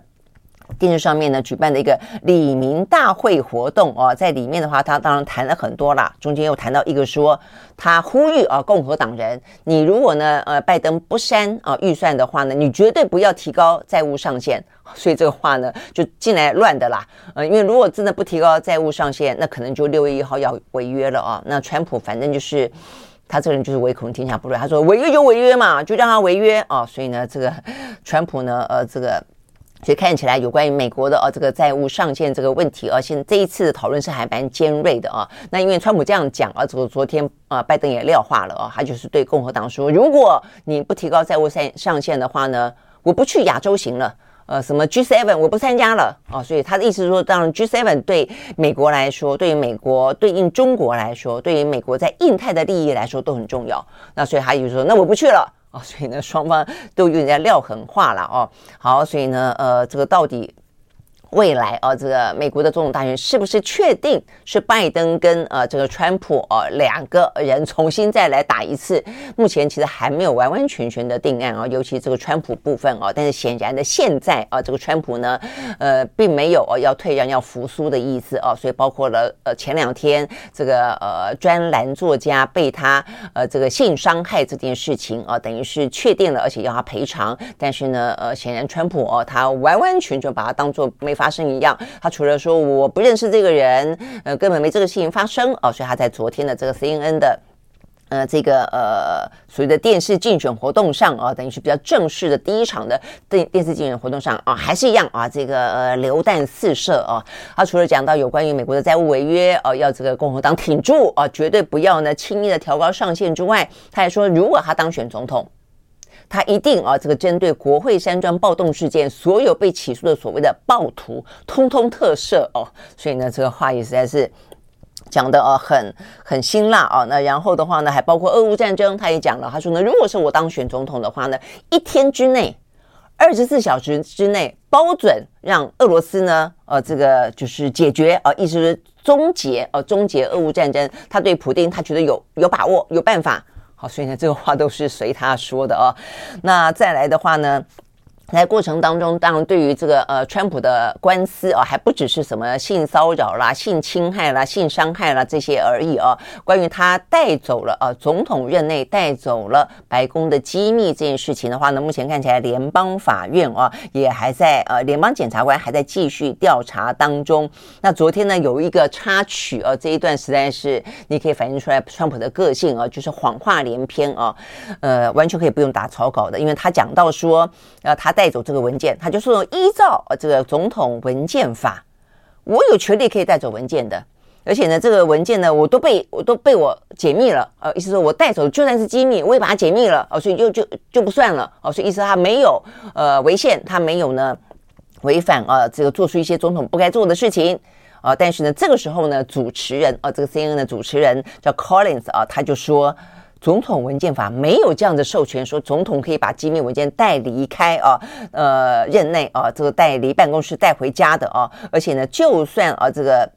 电视上面呢举办的一个李民大会活动哦，在里面的话，他当然谈了很多啦。中间又谈到一个说，他呼吁啊，共和党人，你如果呢，呃，拜登不删啊预算的话呢，你绝对不要提高债务上限。所以这个话呢，就进来乱的啦。呃，因为如果真的不提高债务上限，那可能就六月一号要违约了啊。那川普反正就是他这个人就是唯恐天下不乱，他说违约就违约嘛，就让他违约啊。所以呢，这个川普呢，呃，这个。所以看起来有关于美国的啊这个债务上限这个问题啊，现这一次的讨论是还蛮尖锐的啊。那因为川普这样讲啊，昨昨天啊拜登也撂话了啊，他就是对共和党说，如果你不提高债务上上限的话呢，我不去亚洲行了，呃，什么 G7 我不参加了啊。所以他的意思是说，当然 G7 对美国来说，对于美国对应中国来说，对于美国在印太的利益来说都很重要。那所以他就说，那我不去了。哦，所以呢，双方都有点在撂狠话了哦。好，所以呢，呃，这个到底未来啊，这个美国的总统大选是不是确定是拜登跟呃这个川普哦两个人重新再来打一次？目前其实还没有完完全全的定案啊，尤其这个川普部分啊。但是显然的，现在啊，这个川普呢，呃，并没有要退让、要服输的意思啊。所以包括了呃前两天这个呃专栏作家被他呃这个性伤害这件事情啊，等于是确定了，而且要他赔偿。但是呢，呃，显然川普哦，他完完全全把它当做没法发生一样。他除了说我不认识这个人，呃，根本没这个事情发生哦，所以他在昨天的这个 CNN 的呃这个呃所谓的电视竞选活动上啊，等于是比较正式的第一场的电电视竞选活动上啊，还是一样啊，这个呃流弹四射啊。他除了讲到有关于美国的债务违约啊，要这个共和党挺住啊，绝对不要呢轻易的调高上限之外，他还说如果他当选总统。他一定啊，这个针对国会山庄暴动事件，所有被起诉的所谓的暴徒，通通特赦哦。所以呢，这个话也实在是讲的呃，很很辛辣啊。那然后的话呢，还包括俄乌战争，他也讲了，他说呢，如果是我当选总统的话呢，一天之内，二十四小时之内，包准让俄罗斯呢，呃，这个就是解决啊，意思是终结呃，终结俄乌战争。他对普丁，他觉得有有把握，有办法。好，所以呢，这个话都是随他说的哦。那再来的话呢？在过程当中，当然对于这个呃，川普的官司啊，还不只是什么性骚扰啦、性侵害啦、性伤害啦这些而已啊。关于他带走了啊，总统任内带走了白宫的机密这件事情的话呢，目前看起来联邦法院啊也还在呃，联邦检察官还在继续调查当中。那昨天呢，有一个插曲啊，这一段实在是你可以反映出来川普的个性啊，就是谎话连篇啊，呃，完全可以不用打草稿的，因为他讲到说，呃，他带。走这个文件，他就说依照这个总统文件法，我有权利可以带走文件的，而且呢，这个文件呢，我都被我都被我解密了，呃，意思说我带走就算是机密，我也把它解密了，哦，所以就就就不算了，哦，所以意思他没有呃违宪，他没有呢违反啊这个做出一些总统不该做的事情啊，但是呢，这个时候呢，主持人啊，这个 CNN 的主持人叫 Collins 啊，他就说。总统文件法没有这样的授权，说总统可以把机密文件带离开啊，呃，任内啊，这个带离办公室带回家的啊，而且呢，就算啊，这个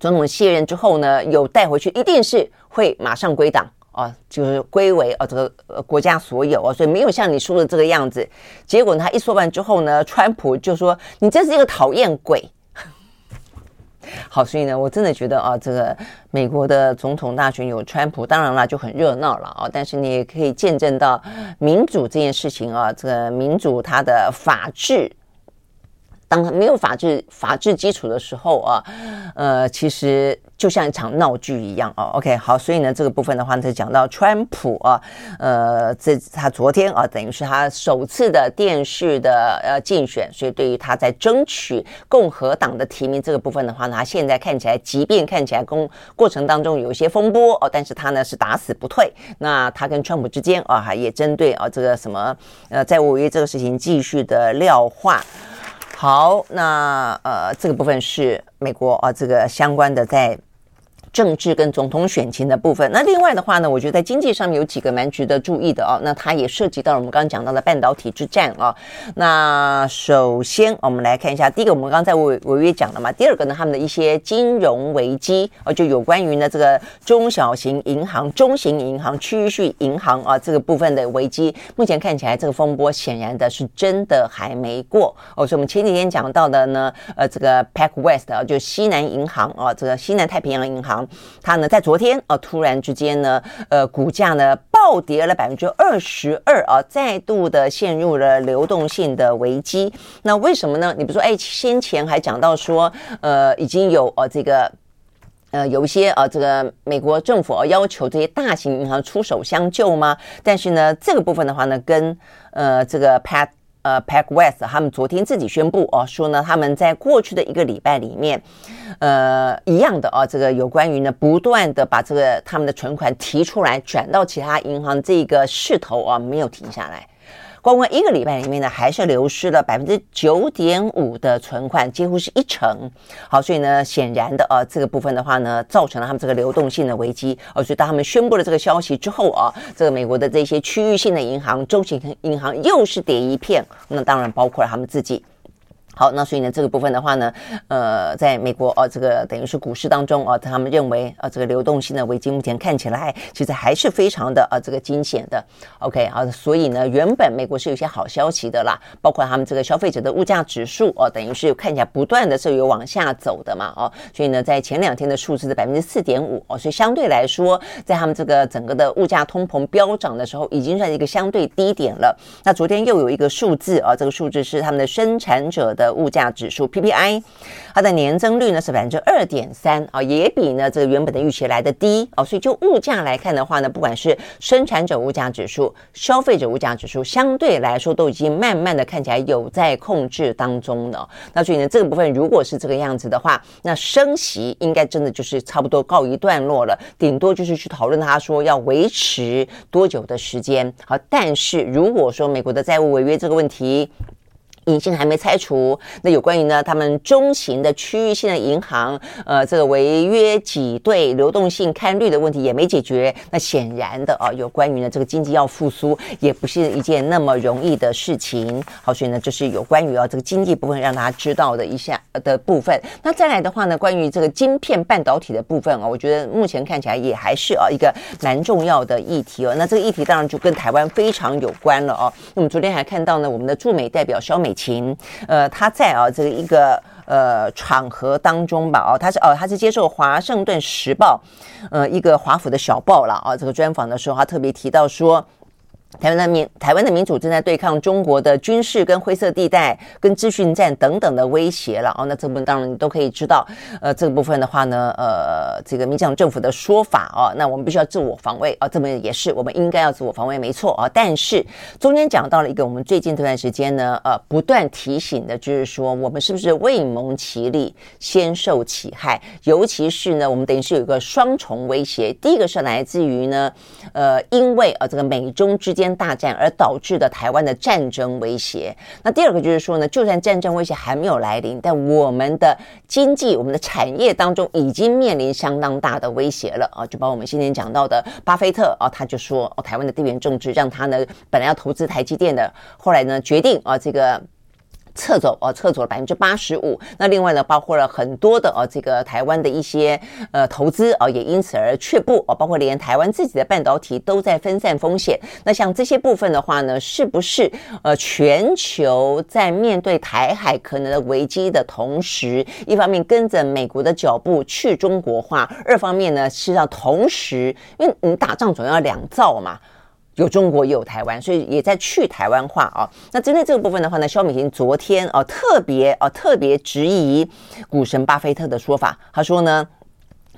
总统卸任之后呢，有带回去，一定是会马上归档啊，就是归为啊这个国家所有啊，所以没有像你说的这个样子。结果他一说完之后呢，川普就说：“你真是一个讨厌鬼。”好，所以呢，我真的觉得啊，这个美国的总统大选有川普，当然了就很热闹了啊。但是你也可以见证到民主这件事情啊，这个民主它的法治，当没有法治法治基础的时候啊，呃，其实。就像一场闹剧一样哦，OK，好，所以呢，这个部分的话呢，就讲到川普啊，呃，这他昨天啊，等于是他首次的电视的呃竞选，所以对于他在争取共和党的提名这个部分的话呢，他现在看起来，即便看起来公过程当中有一些风波哦，但是他呢是打死不退。那他跟川普之间啊，也针对啊这个什么呃债务违约这个事情继续的撂话。好，那呃，这个部分是美国啊，这个相关的在。政治跟总统选情的部分，那另外的话呢，我觉得在经济上面有几个蛮值得注意的哦。那它也涉及到了我们刚刚讲到的半导体之战啊。那首先我们来看一下，第一个我们刚刚在违违约讲了嘛，第二个呢，他们的一些金融危机啊，就有关于呢这个中小型银行、中型银行、区域性银行啊这个部分的危机，目前看起来这个风波显然的是真的还没过哦。所以我们前几天讲到的呢，呃，这个 PacWest 啊，就西南银行啊，这个西南太平洋银行。它呢，在昨天啊，突然之间呢，呃，股价呢暴跌了百分之二十二啊，再度的陷入了流动性的危机。那为什么呢？你比如说，哎，先前还讲到说，呃，已经有呃这个，呃，有一些呃这个美国政府要求这些大型银行出手相救吗？但是呢，这个部分的话呢，跟呃这个 Pat。呃，Pack West 他们昨天自己宣布哦，说呢，他们在过去的一个礼拜里面，呃，一样的啊，这个有关于呢，不断的把这个他们的存款提出来转到其他银行这个势头啊，没有停下来。光光一个礼拜里面呢，还是流失了百分之九点五的存款，几乎是一成。好，所以呢，显然的呃，这个部分的话呢，造成了他们这个流动性的危机。而所以当他们宣布了这个消息之后啊，这个美国的这些区域性的银行、中型银行又是跌一片。那当然包括了他们自己。好，那所以呢，这个部分的话呢，呃，在美国哦，这个等于是股市当中哦，他们认为呃，这个流动性的危机目前看起来其实还是非常的呃，这个惊险的。OK 啊，所以呢，原本美国是有些好消息的啦，包括他们这个消费者的物价指数哦，等于是看起来不断的是有往下走的嘛哦，所以呢，在前两天的数字的百分之四点五哦，所以相对来说，在他们这个整个的物价通膨飙涨的时候，已经算是一个相对低点了。那昨天又有一个数字啊，这个数字是他们的生产者的。的物价指数 PPI，它的年增率呢是百分之二点三啊，也比呢这个原本的预期来的低哦，所以就物价来看的话呢，不管是生产者物价指数、消费者物价指数，相对来说都已经慢慢的看起来有在控制当中了。那所以呢，这个部分如果是这个样子的话，那升息应该真的就是差不多告一段落了，顶多就是去讨论他说要维持多久的时间。好，但是如果说美国的债务违约这个问题，隐性还没拆除，那有关于呢，他们中型的区域性的银行，呃，这个违约挤兑、流动性看绿的问题也没解决。那显然的啊，有关于呢这个经济要复苏，也不是一件那么容易的事情。好，所以呢，就是有关于啊这个经济部分让大家知道的一下的部分。那再来的话呢，关于这个晶片半导体的部分啊，我觉得目前看起来也还是啊一个蛮重要的议题哦。那这个议题当然就跟台湾非常有关了哦。那我们昨天还看到呢，我们的驻美代表萧美。情，呃，他在啊这个一个呃场合当中吧，哦，他是哦，他是接受《华盛顿时报》呃一个华府的小报了啊，这个专访的时候，他特别提到说。台湾的民台湾的民主正在对抗中国的军事跟灰色地带跟资讯战等等的威胁了哦，那这部分当然你都可以知道，呃，这个部分的话呢，呃，这个民进党政府的说法哦，那我们必须要自我防卫啊，这么也是我们应该要自我防卫，没错啊。但是中间讲到了一个我们最近这段时间呢，呃，不断提醒的就是说，我们是不是未蒙其利先受其害？尤其是呢，我们等于是有一个双重威胁，第一个是来自于呢，呃，因为呃这个美中之间。大战而导致的台湾的战争威胁。那第二个就是说呢，就算战争威胁还没有来临，但我们的经济、我们的产业当中已经面临相当大的威胁了啊！就包括我们今天讲到的巴菲特啊，他就说哦，台湾的地缘政治让他呢本来要投资台积电的，后来呢决定啊这个。撤走哦，撤走了百分之八十五。那另外呢，包括了很多的哦，这个台湾的一些呃投资哦，也因此而却步哦。包括连台湾自己的半导体都在分散风险。那像这些部分的话呢，是不是呃全球在面对台海可能的危机的同时，一方面跟着美国的脚步去中国化，二方面呢，实际上同时，因为你打仗总要两造嘛。有中国也有台湾，所以也在去台湾化啊。那针对这个部分的话呢，肖美琴昨天啊特别啊特别质疑股神巴菲特的说法。他说呢，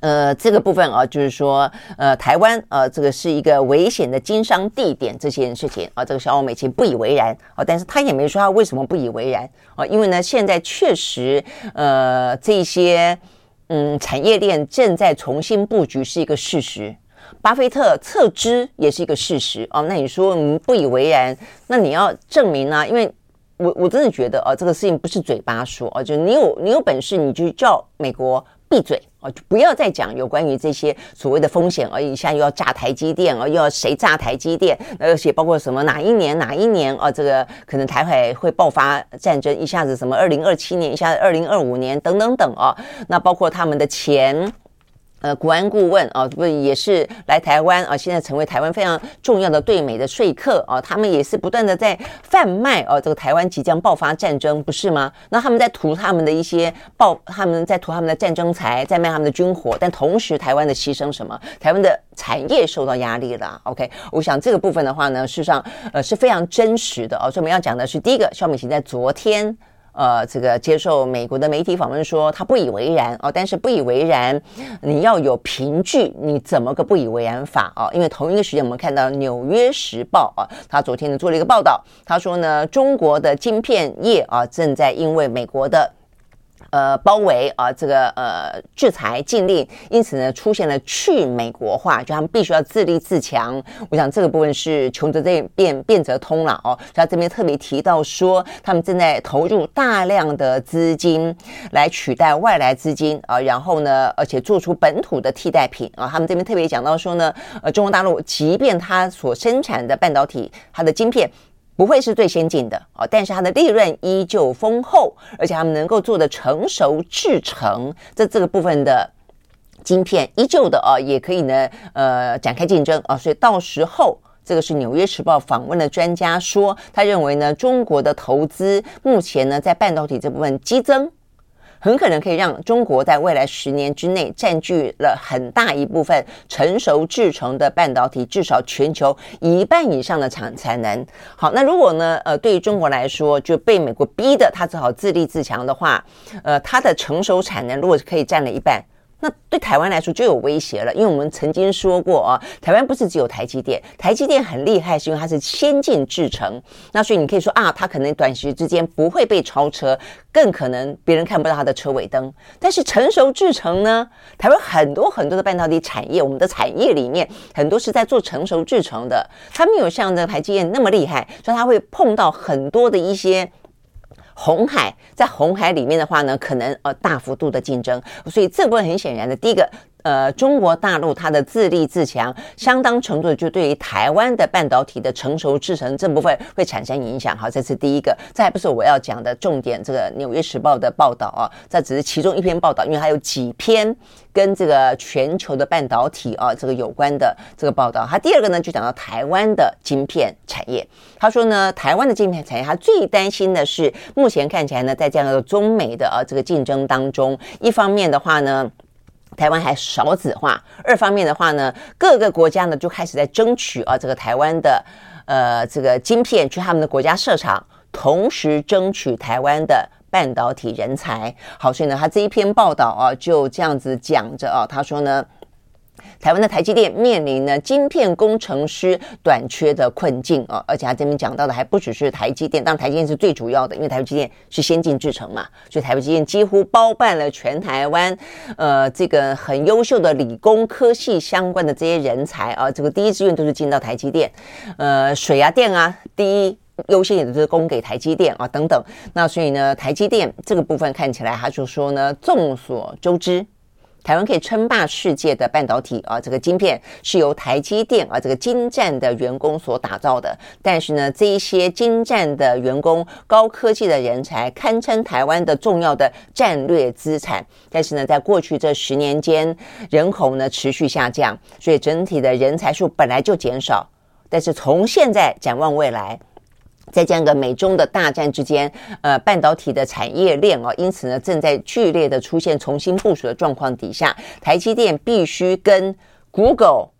呃，这个部分啊，就是说，呃，台湾呃，这个是一个危险的经商地点，这件事情啊，这个萧美琴不以为然啊。但是他也没说他为什么不以为然啊，因为呢，现在确实呃这些嗯产业链正在重新布局是一个事实。巴菲特撤资也是一个事实哦，那你说你不以为然，那你要证明呢、啊？因为我我真的觉得哦，这个事情不是嘴巴说哦，就你有你有本事你就叫美国闭嘴哦，就不要再讲有关于这些所谓的风险而已。一下又要炸台积电哦，又要谁炸台积电？而且包括什么哪一年哪一年哦，这个可能台海会爆发战争，一下子什么二零二七年，一下子二零二五年等等等哦，那包括他们的钱。呃，国安顾问啊，不也是来台湾啊？现在成为台湾非常重要的对美的说客啊，他们也是不断的在贩卖哦，这个台湾即将爆发战争，不是吗？那他们在图他们的一些爆，他们在图他们的战争财，在卖他们的军火，但同时台湾的牺牲什么？台湾的产业受到压力了。OK，我想这个部分的话呢，事实上呃是非常真实的哦。所以我们要讲的是第一个，肖美琴在昨天。呃，这个接受美国的媒体访问说，他不以为然哦，但是不以为然，你要有凭据，你怎么个不以为然法啊？因为同一个时间，我们看到《纽约时报》啊，他昨天呢做了一个报道，他说呢，中国的晶片业啊正在因为美国的。呃，包围啊，这个呃制裁禁令，因此呢，出现了去美国化，就他们必须要自立自强。我想这个部分是穷则变，变变则通了哦。他这边特别提到说，他们正在投入大量的资金来取代外来资金啊，然后呢，而且做出本土的替代品啊。他们这边特别讲到说呢，呃，中国大陆即便它所生产的半导体，它的晶片。不会是最先进的哦，但是它的利润依旧丰厚，而且他们能够做的成熟制程，这这个部分的晶片依旧的哦，也可以呢，呃，展开竞争啊，所以到时候这个是《纽约时报》访问的专家说，他认为呢，中国的投资目前呢在半导体这部分激增。很可能可以让中国在未来十年之内占据了很大一部分成熟制成的半导体，至少全球一半以上的产产能。好，那如果呢，呃，对于中国来说，就被美国逼的他只好自立自强的话，呃，它的成熟产能如果可以占了一半。那对台湾来说就有威胁了，因为我们曾经说过啊，台湾不是只有台积电，台积电很厉害，是因为它是先进制程。那所以你可以说啊，它可能短时之间不会被超车，更可能别人看不到它的车尾灯。但是成熟制程呢，台湾很多很多的半导体产业，我们的产业里面很多是在做成熟制程的，它没有像这台积电那么厉害，所以它会碰到很多的一些。红海在红海里面的话呢，可能呃大幅度的竞争，所以这部分很显然的，第一个。呃，中国大陆它的自立自强，相当程度就对于台湾的半导体的成熟制程这部分会产生影响。好，这是第一个。这还不是我要讲的重点。这个《纽约时报》的报道啊，这只是其中一篇报道，因为它有几篇跟这个全球的半导体啊这个有关的这个报道。它第二个呢，就讲到台湾的晶片产业。他说呢，台湾的晶片产业，他最担心的是，目前看起来呢，在这样的中美的啊这个竞争当中，一方面的话呢。台湾还少子化，二方面的话呢，各个国家呢就开始在争取啊，这个台湾的呃这个晶片去他们的国家设厂，同时争取台湾的半导体人才。好，所以呢，他这一篇报道啊就这样子讲着啊，他说呢。台湾的台积电面临呢晶片工程师短缺的困境啊，而且他这边讲到的还不只是台积电，当然台积电是最主要的，因为台积电是先进制程嘛，所以台积电几乎包办了全台湾，呃，这个很优秀的理工科系相关的这些人才啊，这个第一志愿都是进到台积电，呃，水啊电啊，第一优先也都是供给台积电啊等等，那所以呢，台积电这个部分看起来，他就说呢，众所周知。台湾可以称霸世界的半导体啊，这个晶片是由台积电啊这个精湛的员工所打造的。但是呢，这一些精湛的员工、高科技的人才，堪称台湾的重要的战略资产。但是呢，在过去这十年间，人口呢持续下降，所以整体的人才数本来就减少。但是从现在展望未来。在这样一个美中的大战之间，呃，半导体的产业链哦，因此呢，正在剧烈的出现重新部署的状况底下，台积电必须跟 Google、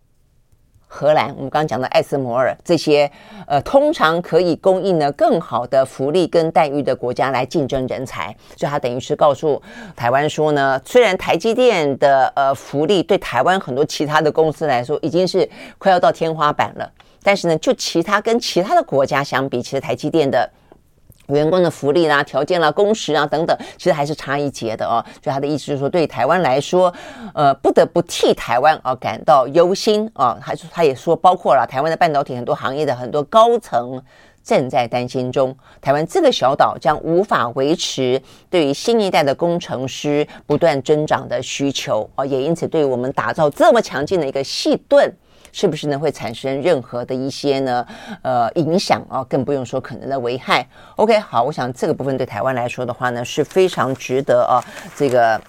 荷兰，我们刚刚讲的艾斯摩尔这些，呃，通常可以供应呢更好的福利跟待遇的国家来竞争人才，所以他等于是告诉台湾说呢，虽然台积电的呃福利对台湾很多其他的公司来说已经是快要到天花板了。但是呢，就其他跟其他的国家相比，其实台积电的员工的福利啦、条件啦、工时啊等等，其实还是差一截的哦。所以他的意思就是说，对台湾来说，呃，不得不替台湾啊感到忧心啊。还是他也说，包括了台湾的半导体很多行业的很多高层正在担心中，台湾这个小岛将无法维持对于新一代的工程师不断增长的需求啊，也因此对于我们打造这么强劲的一个细盾。是不是呢？会产生任何的一些呢？呃，影响啊，更不用说可能的危害。OK，好，我想这个部分对台湾来说的话呢，是非常值得啊，这个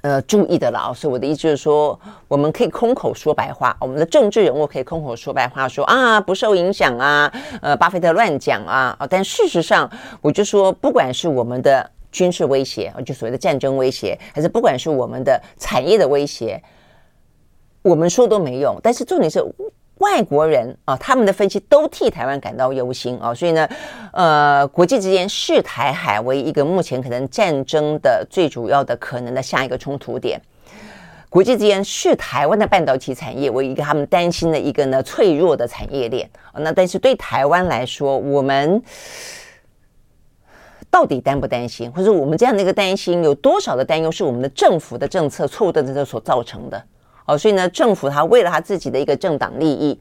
呃注意的了啊。所以我的意思就是说，我们可以空口说白话，我们的政治人物可以空口说白话说，啊不受影响啊，呃，巴菲特乱讲啊啊。但事实上，我就说，不管是我们的军事威胁，就所谓的战争威胁，还是不管是我们的产业的威胁。我们说都没用，但是重点是外国人啊，他们的分析都替台湾感到忧心啊，所以呢，呃，国际之间视台海为一个目前可能战争的最主要的可能的下一个冲突点，国际之间视台湾的半导体产业为一个他们担心的一个呢脆弱的产业链啊。那但是对台湾来说，我们到底担不担心，或者我们这样的一个担心有多少的担忧是我们的政府的政策错误的政策所造成的？哦，所以呢，政府他为了他自己的一个政党利益，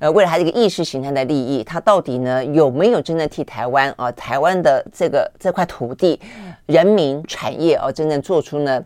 呃，为了他这个意识形态的利益，他到底呢有没有真正替台湾啊、呃，台湾的这个这块土地、人民、产业啊、真正做出呢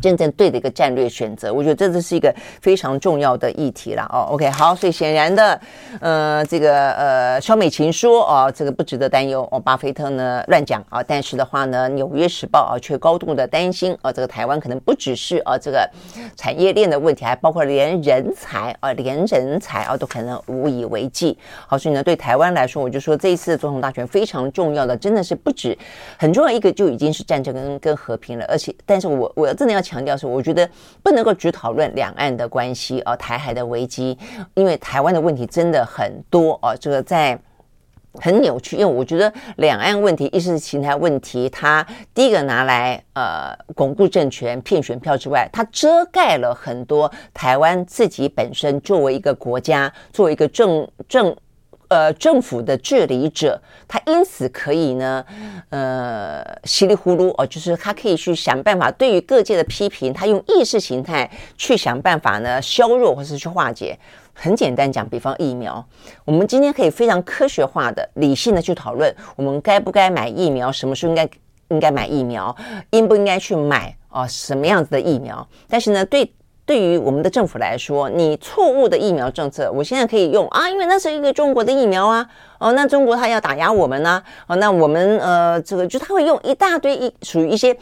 真正对的一个战略选择，我觉得这这是一个非常重要的议题了哦。OK，好，所以显然的，呃，这个呃，萧美琴说哦，这个不值得担忧哦。巴菲特呢乱讲啊，但是的话呢，《纽约时报》啊却高度的担心啊，这个台湾可能不只是啊这个产业链的问题，还包括连人才啊，连人才啊都可能无以为继。好，所以呢，对台湾来说，我就说这一次总统大选非常重要的，真的是不止很重要一个就已经是战争跟跟和平了，而且，但是我我要真的要强。调是，我觉得不能够只讨论两岸的关系啊，台海的危机，因为台湾的问题真的很多啊，这个在很扭曲。因为我觉得两岸问题、意识形态问题，它第一个拿来呃巩固政权、骗选票之外，它遮盖了很多台湾自己本身作为一个国家、作为一个政政。呃，政府的治理者，他因此可以呢，呃，稀里糊涂哦，就是他可以去想办法，对于各界的批评，他用意识形态去想办法呢，削弱或是去化解。很简单讲，比方疫苗，我们今天可以非常科学化的、理性的去讨论，我们该不该买疫苗，什么时候应该应该买疫苗，应不应该去买哦，什么样子的疫苗？但是呢，对。对于我们的政府来说，你错误的疫苗政策，我现在可以用啊，因为那是一个中国的疫苗啊，哦，那中国他要打压我们呢，哦，那我们呃，这个就他会用一大堆一属于一些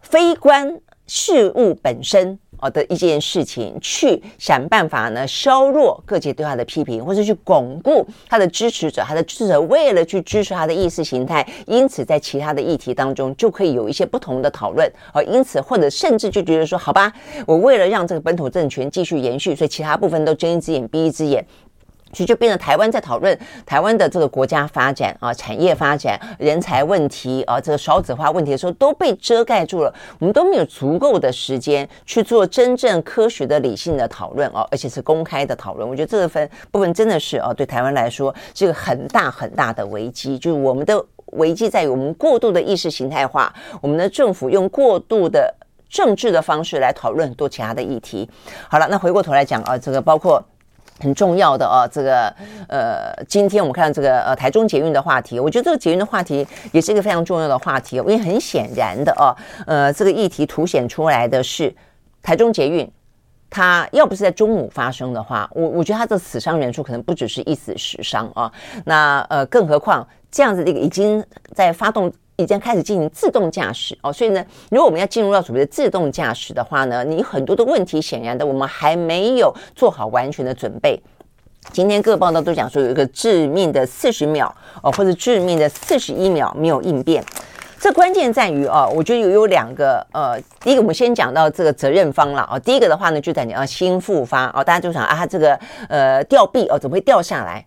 非关事物本身。好的一件事情，去想办法呢，削弱各界对他的批评，或者去巩固他的支持者。他的支持者为了去支持他的意识形态，因此在其他的议题当中就可以有一些不同的讨论。而因此或者甚至就觉得说，好吧，我为了让这个本土政权继续延续，所以其他部分都睁一只眼闭一只眼。其实就变成台湾在讨论台湾的这个国家发展啊，产业发展、人才问题啊，这个少子化问题的时候都被遮盖住了，我们都没有足够的时间去做真正科学的、理性的讨论啊，而且是公开的讨论。我觉得这个分部分真的是啊，对台湾来说是一个很大很大的危机，就是我们的危机在于我们过度的意识形态化，我们的政府用过度的政治的方式来讨论很多其他的议题。好了，那回过头来讲啊，这个包括。很重要的啊，这个呃，今天我们看到这个呃台中捷运的话题，我觉得这个捷运的话题也是一个非常重要的话题，因为很显然的啊，呃，这个议题凸显出来的是台中捷运，它要不是在中午发生的话，我我觉得它的死伤人数可能不只是一死十伤啊，那呃，更何况这样子的一个已经在发动。已经开始进行自动驾驶哦，所以呢，如果我们要进入到所谓的自动驾驶的话呢，你很多的问题显然的我们还没有做好完全的准备。今天各报道都讲说有一个致命的四十秒哦，或者致命的四十一秒没有应变，这关键在于啊，我觉得有有两个呃，第一个我们先讲到这个责任方了啊，第一个的话呢就在讲啊新复发哦，大家就想啊这个呃吊臂哦怎么会掉下来？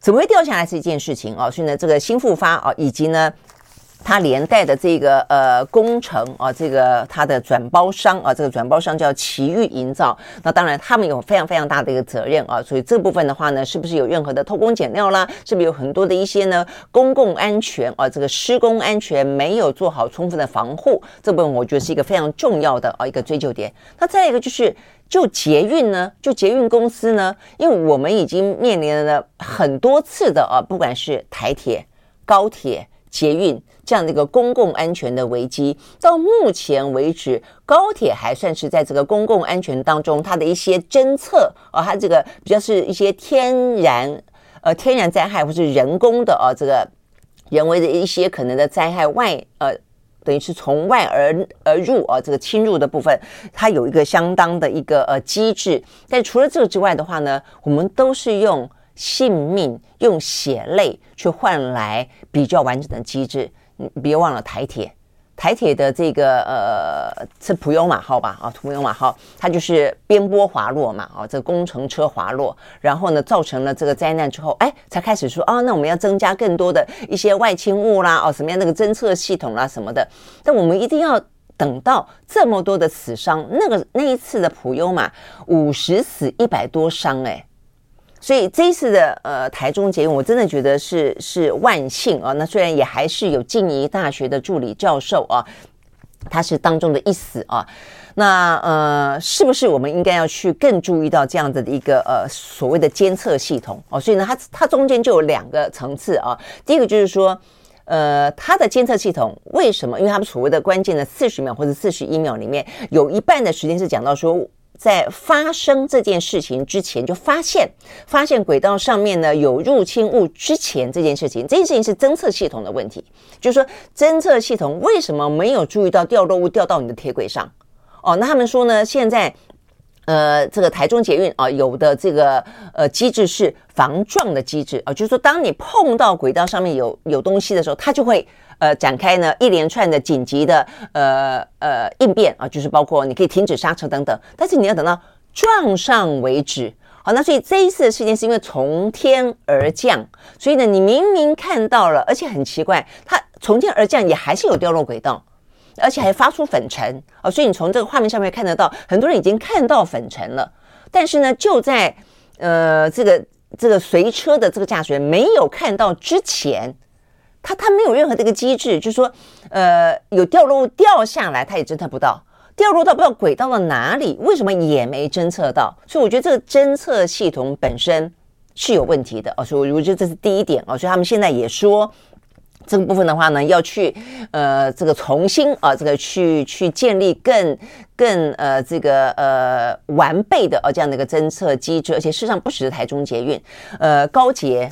怎么会掉下来是一件事情哦，所以呢这个新复发啊以及呢。它连带的这个呃工程啊，这个它的转包商啊，这个转包商叫奇遇营造。那当然，他们有非常非常大的一个责任啊。所以这部分的话呢，是不是有任何的偷工减料啦？是不是有很多的一些呢公共安全啊，这个施工安全没有做好充分的防护？这部分我觉得是一个非常重要的啊一个追究点。那再一个就是，就捷运呢，就捷运公司呢，因为我们已经面临了很多次的啊，不管是台铁、高铁。捷运这样的一个公共安全的危机，到目前为止，高铁还算是在这个公共安全当中，它的一些侦测啊，它这个比较是一些天然呃天然灾害或是人工的啊，这个人为的一些可能的灾害外呃，等于是从外而而入啊，这个侵入的部分，它有一个相当的一个呃机制。但除了这个之外的话呢，我们都是用。性命用血泪去换来比较完整的机制，别忘了台铁，台铁的这个呃是普悠玛号吧？啊，普悠玛号，它就是边坡滑落嘛，啊，这个工程车滑落，然后呢造成了这个灾难之后，哎，才开始说啊，那我们要增加更多的一些外轻物啦，哦，什么样那个侦测系统啦什么的，但我们一定要等到这么多的死伤，那个那一次的普悠玛五十死一百多伤，哎。所以这一次的呃台中捷运，我真的觉得是是万幸啊。那虽然也还是有静宜大学的助理教授啊，他是当中的一死啊。那呃，是不是我们应该要去更注意到这样子的一个呃所谓的监测系统哦？所以呢，它它中间就有两个层次啊。第一个就是说，呃，它的监测系统为什么？因为他们所谓的关键的四十秒或者四十一秒里面，有一半的时间是讲到说，在发生这件事情之前就发现发现轨道上面呢有入侵物之前这件事情，这件事情是侦测系统的问题，就是说侦测系统为什么没有注意到掉落物掉到你的铁轨上？哦，那他们说呢，现在。呃，这个台中捷运啊，有的这个呃机制是防撞的机制啊，就是说，当你碰到轨道上面有有东西的时候，它就会呃展开呢一连串的紧急的呃呃应变啊，就是包括你可以停止刹车等等，但是你要等到撞上为止。好，那所以这一次的事件是因为从天而降，所以呢，你明明看到了，而且很奇怪，它从天而降也还是有掉落轨道。而且还发出粉尘哦，所以你从这个画面上面看得到，很多人已经看到粉尘了。但是呢，就在呃这个这个随车的这个驾驶员没有看到之前，他他没有任何这个机制，就是说呃有掉落掉下来，他也侦测不到，掉落到不知道轨道的哪里，为什么也没侦测到？所以我觉得这个侦测系统本身是有问题的哦，所以我觉得这是第一点哦，所以他们现在也说。这个部分的话呢，要去呃这个重新啊这个去去建立更更呃这个呃完备的呃这样的一个侦测机制，而且事实上不只是台中捷运，呃高捷。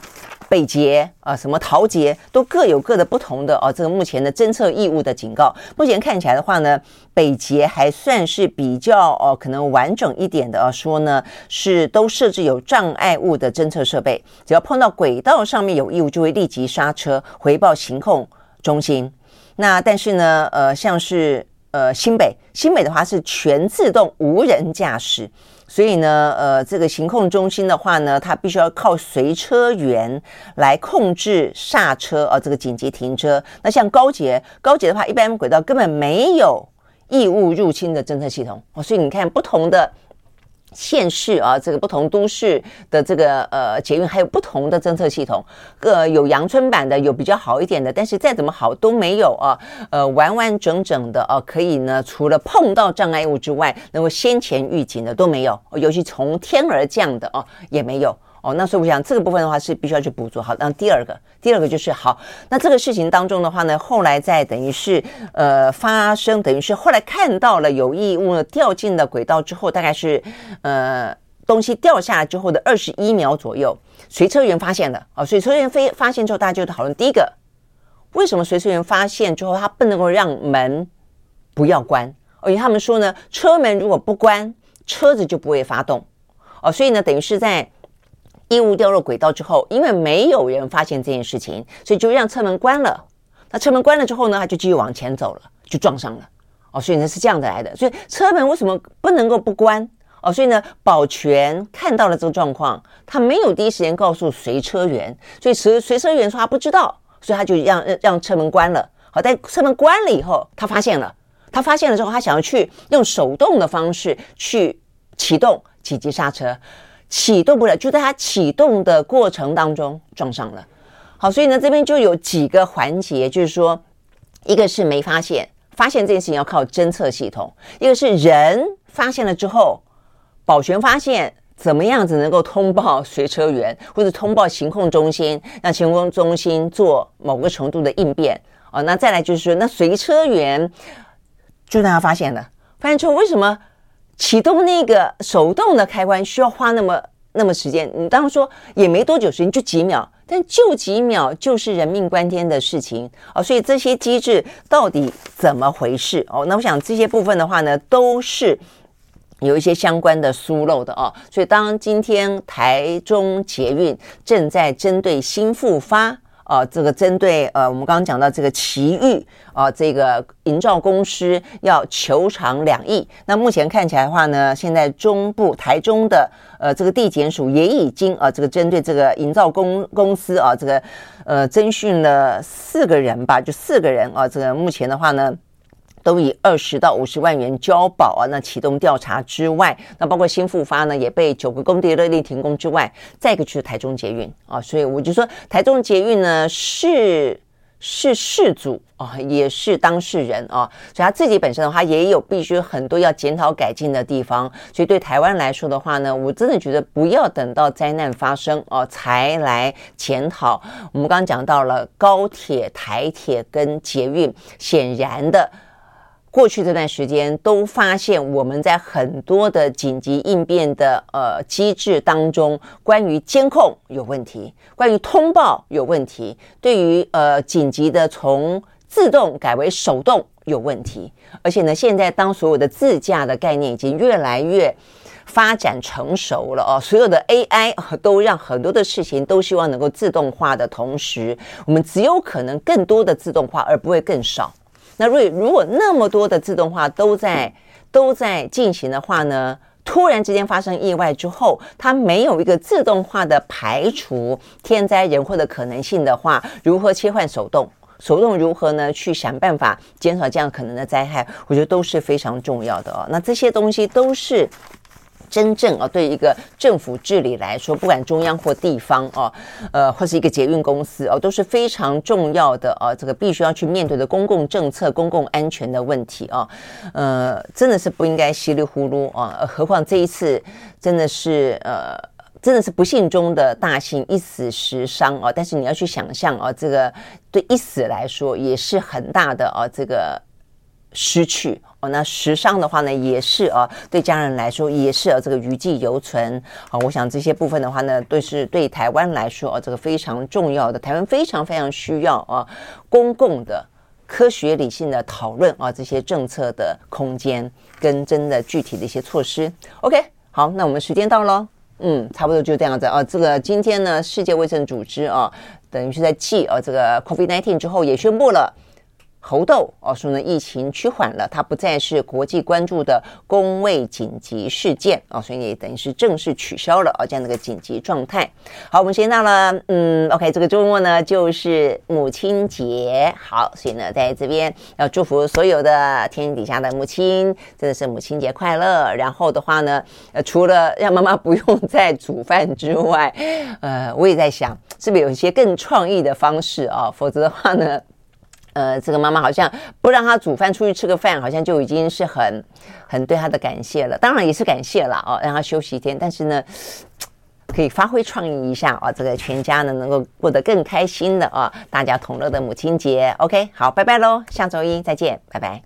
北捷啊，什么桃捷都各有各的不同的哦。这个目前的侦测异物的警告，目前看起来的话呢，北捷还算是比较哦，可能完整一点的啊。说呢是都设置有障碍物的侦测设备，只要碰到轨道上面有异物，就会立即刹车回报行控中心。那但是呢，呃，像是呃新北，新北的话是全自动无人驾驶。所以呢，呃，这个行控中心的话呢，它必须要靠随车员来控制刹车呃，这个紧急停车。那像高捷，高捷的话，一般轨道根本没有异物入侵的侦测系统哦，所以你看不同的。县市啊，这个不同都市的这个呃捷运还有不同的侦测系统，呃，有阳春版的，有比较好一点的，但是再怎么好都没有啊，呃，完完整整的啊，可以呢，除了碰到障碍物之外，能够先前预警的都没有，尤其从天而降的啊，也没有。哦，那所以我想这个部分的话是必须要去补足。好，那第二个，第二个就是好，那这个事情当中的话呢，后来在等于是呃发生，等于是后来看到了有异物掉进了轨道之后，大概是呃东西掉下来之后的二十一秒左右，随车员发现了啊，随车员飞发现之后，大家就讨论第一个，为什么随车员发现之后他不能够让门不要关？而且他们说呢，车门如果不关，车子就不会发动哦，所以呢，等于是在。异物掉落轨道之后，因为没有人发现这件事情，所以就让车门关了。那车门关了之后呢，他就继续往前走了，就撞上了。哦，所以呢是这样的来的。所以车门为什么不能够不关？哦，所以呢，保全看到了这个状况，他没有第一时间告诉随车员，所以随随车员说他不知道，所以他就让让车门关了。好，在车门关了以后，他发现了，他发现了之后，他想要去用手动的方式去启动紧急刹车。启动不了，就在它启动的过程当中撞上了。好，所以呢，这边就有几个环节，就是说，一个是没发现，发现这件事情要靠侦测系统；一个是人发现了之后，保全发现怎么样子能够通报随车员或者通报行控中心，让行控中心做某个程度的应变。哦，那再来就是说，那随车员就让他发现了，发现之后为什么？启动那个手动的开关需要花那么那么时间？你当然说也没多久时间，就几秒，但就几秒就是人命关天的事情哦。所以这些机制到底怎么回事哦？那我想这些部分的话呢，都是 [laughs] 有一些相关的疏漏的哦。所以当今天台中捷运正在针对新复发。啊、这个针对呃，我们刚刚讲到这个奇遇啊、这个营造公司要求偿两亿。那目前看起来的话呢，现在中部台中的呃这个地检署也已经啊、这个针对这个营造公公司啊，这个呃侦讯了四个人吧，就四个人啊，这个目前的话呢。都以二十到五十万元交保啊，那启动调查之外，那包括新复发呢，也被九个工地勒令停工之外，再一个就是台中捷运啊，所以我就说台中捷运呢是是事主啊，也是当事人啊，所以他自己本身的话也有必须很多要检讨改进的地方。所以对台湾来说的话呢，我真的觉得不要等到灾难发生哦才来检讨。我们刚刚讲到了高铁、台铁跟捷运，显然的。过去这段时间都发现，我们在很多的紧急应变的呃机制当中，关于监控有问题，关于通报有问题，对于呃紧急的从自动改为手动有问题。而且呢，现在当所有的自驾的概念已经越来越发展成熟了哦，所有的 AI 都让很多的事情都希望能够自动化的同时，我们只有可能更多的自动化，而不会更少。那如如果那么多的自动化都在都在进行的话呢，突然之间发生意外之后，它没有一个自动化的排除天灾人祸的可能性的话，如何切换手动？手动如何呢？去想办法减少这样可能的灾害，我觉得都是非常重要的哦。那这些东西都是。真正啊，对一个政府治理来说，不管中央或地方哦，呃，或是一个捷运公司哦，都是非常重要的啊，这个必须要去面对的公共政策、公共安全的问题啊，呃，真的是不应该稀里糊涂啊，何况这一次真的是呃，真的是不幸中的大幸，一死十伤啊，但是你要去想象哦，这个对一死来说也是很大的啊，这个。失去那时尚的话呢，也是啊，对家人来说也是啊，这个余悸犹存啊。我想这些部分的话呢，都是对台湾来说啊，这个非常重要的，台湾非常非常需要啊，公共的科学理性的讨论啊，这些政策的空间跟真的具体的一些措施。OK，好，那我们时间到喽，嗯，差不多就这样子啊。这个今天呢，世界卫生组织啊，等于是在继啊这个 COVID-19 之后也宣布了。猴痘哦，说呢疫情趋缓了，它不再是国际关注的公卫紧急事件哦，所以也等于是正式取消了啊这样的一个紧急状态。好，我们时间到了，嗯，OK，这个周末呢就是母亲节，好，所以呢在这边要祝福所有的天底下的母亲，真的是母亲节快乐。然后的话呢，呃，除了让妈妈不用再煮饭之外，呃，我也在想，是不是有一些更创意的方式啊？否则的话呢？呃，这个妈妈好像不让她煮饭，出去吃个饭，好像就已经是很很对她的感谢了。当然也是感谢了哦，让她休息一天。但是呢，可以发挥创意一下哦，这个全家呢能够过得更开心的啊，大家同乐的母亲节。OK，好，拜拜喽，下周一再见，拜拜。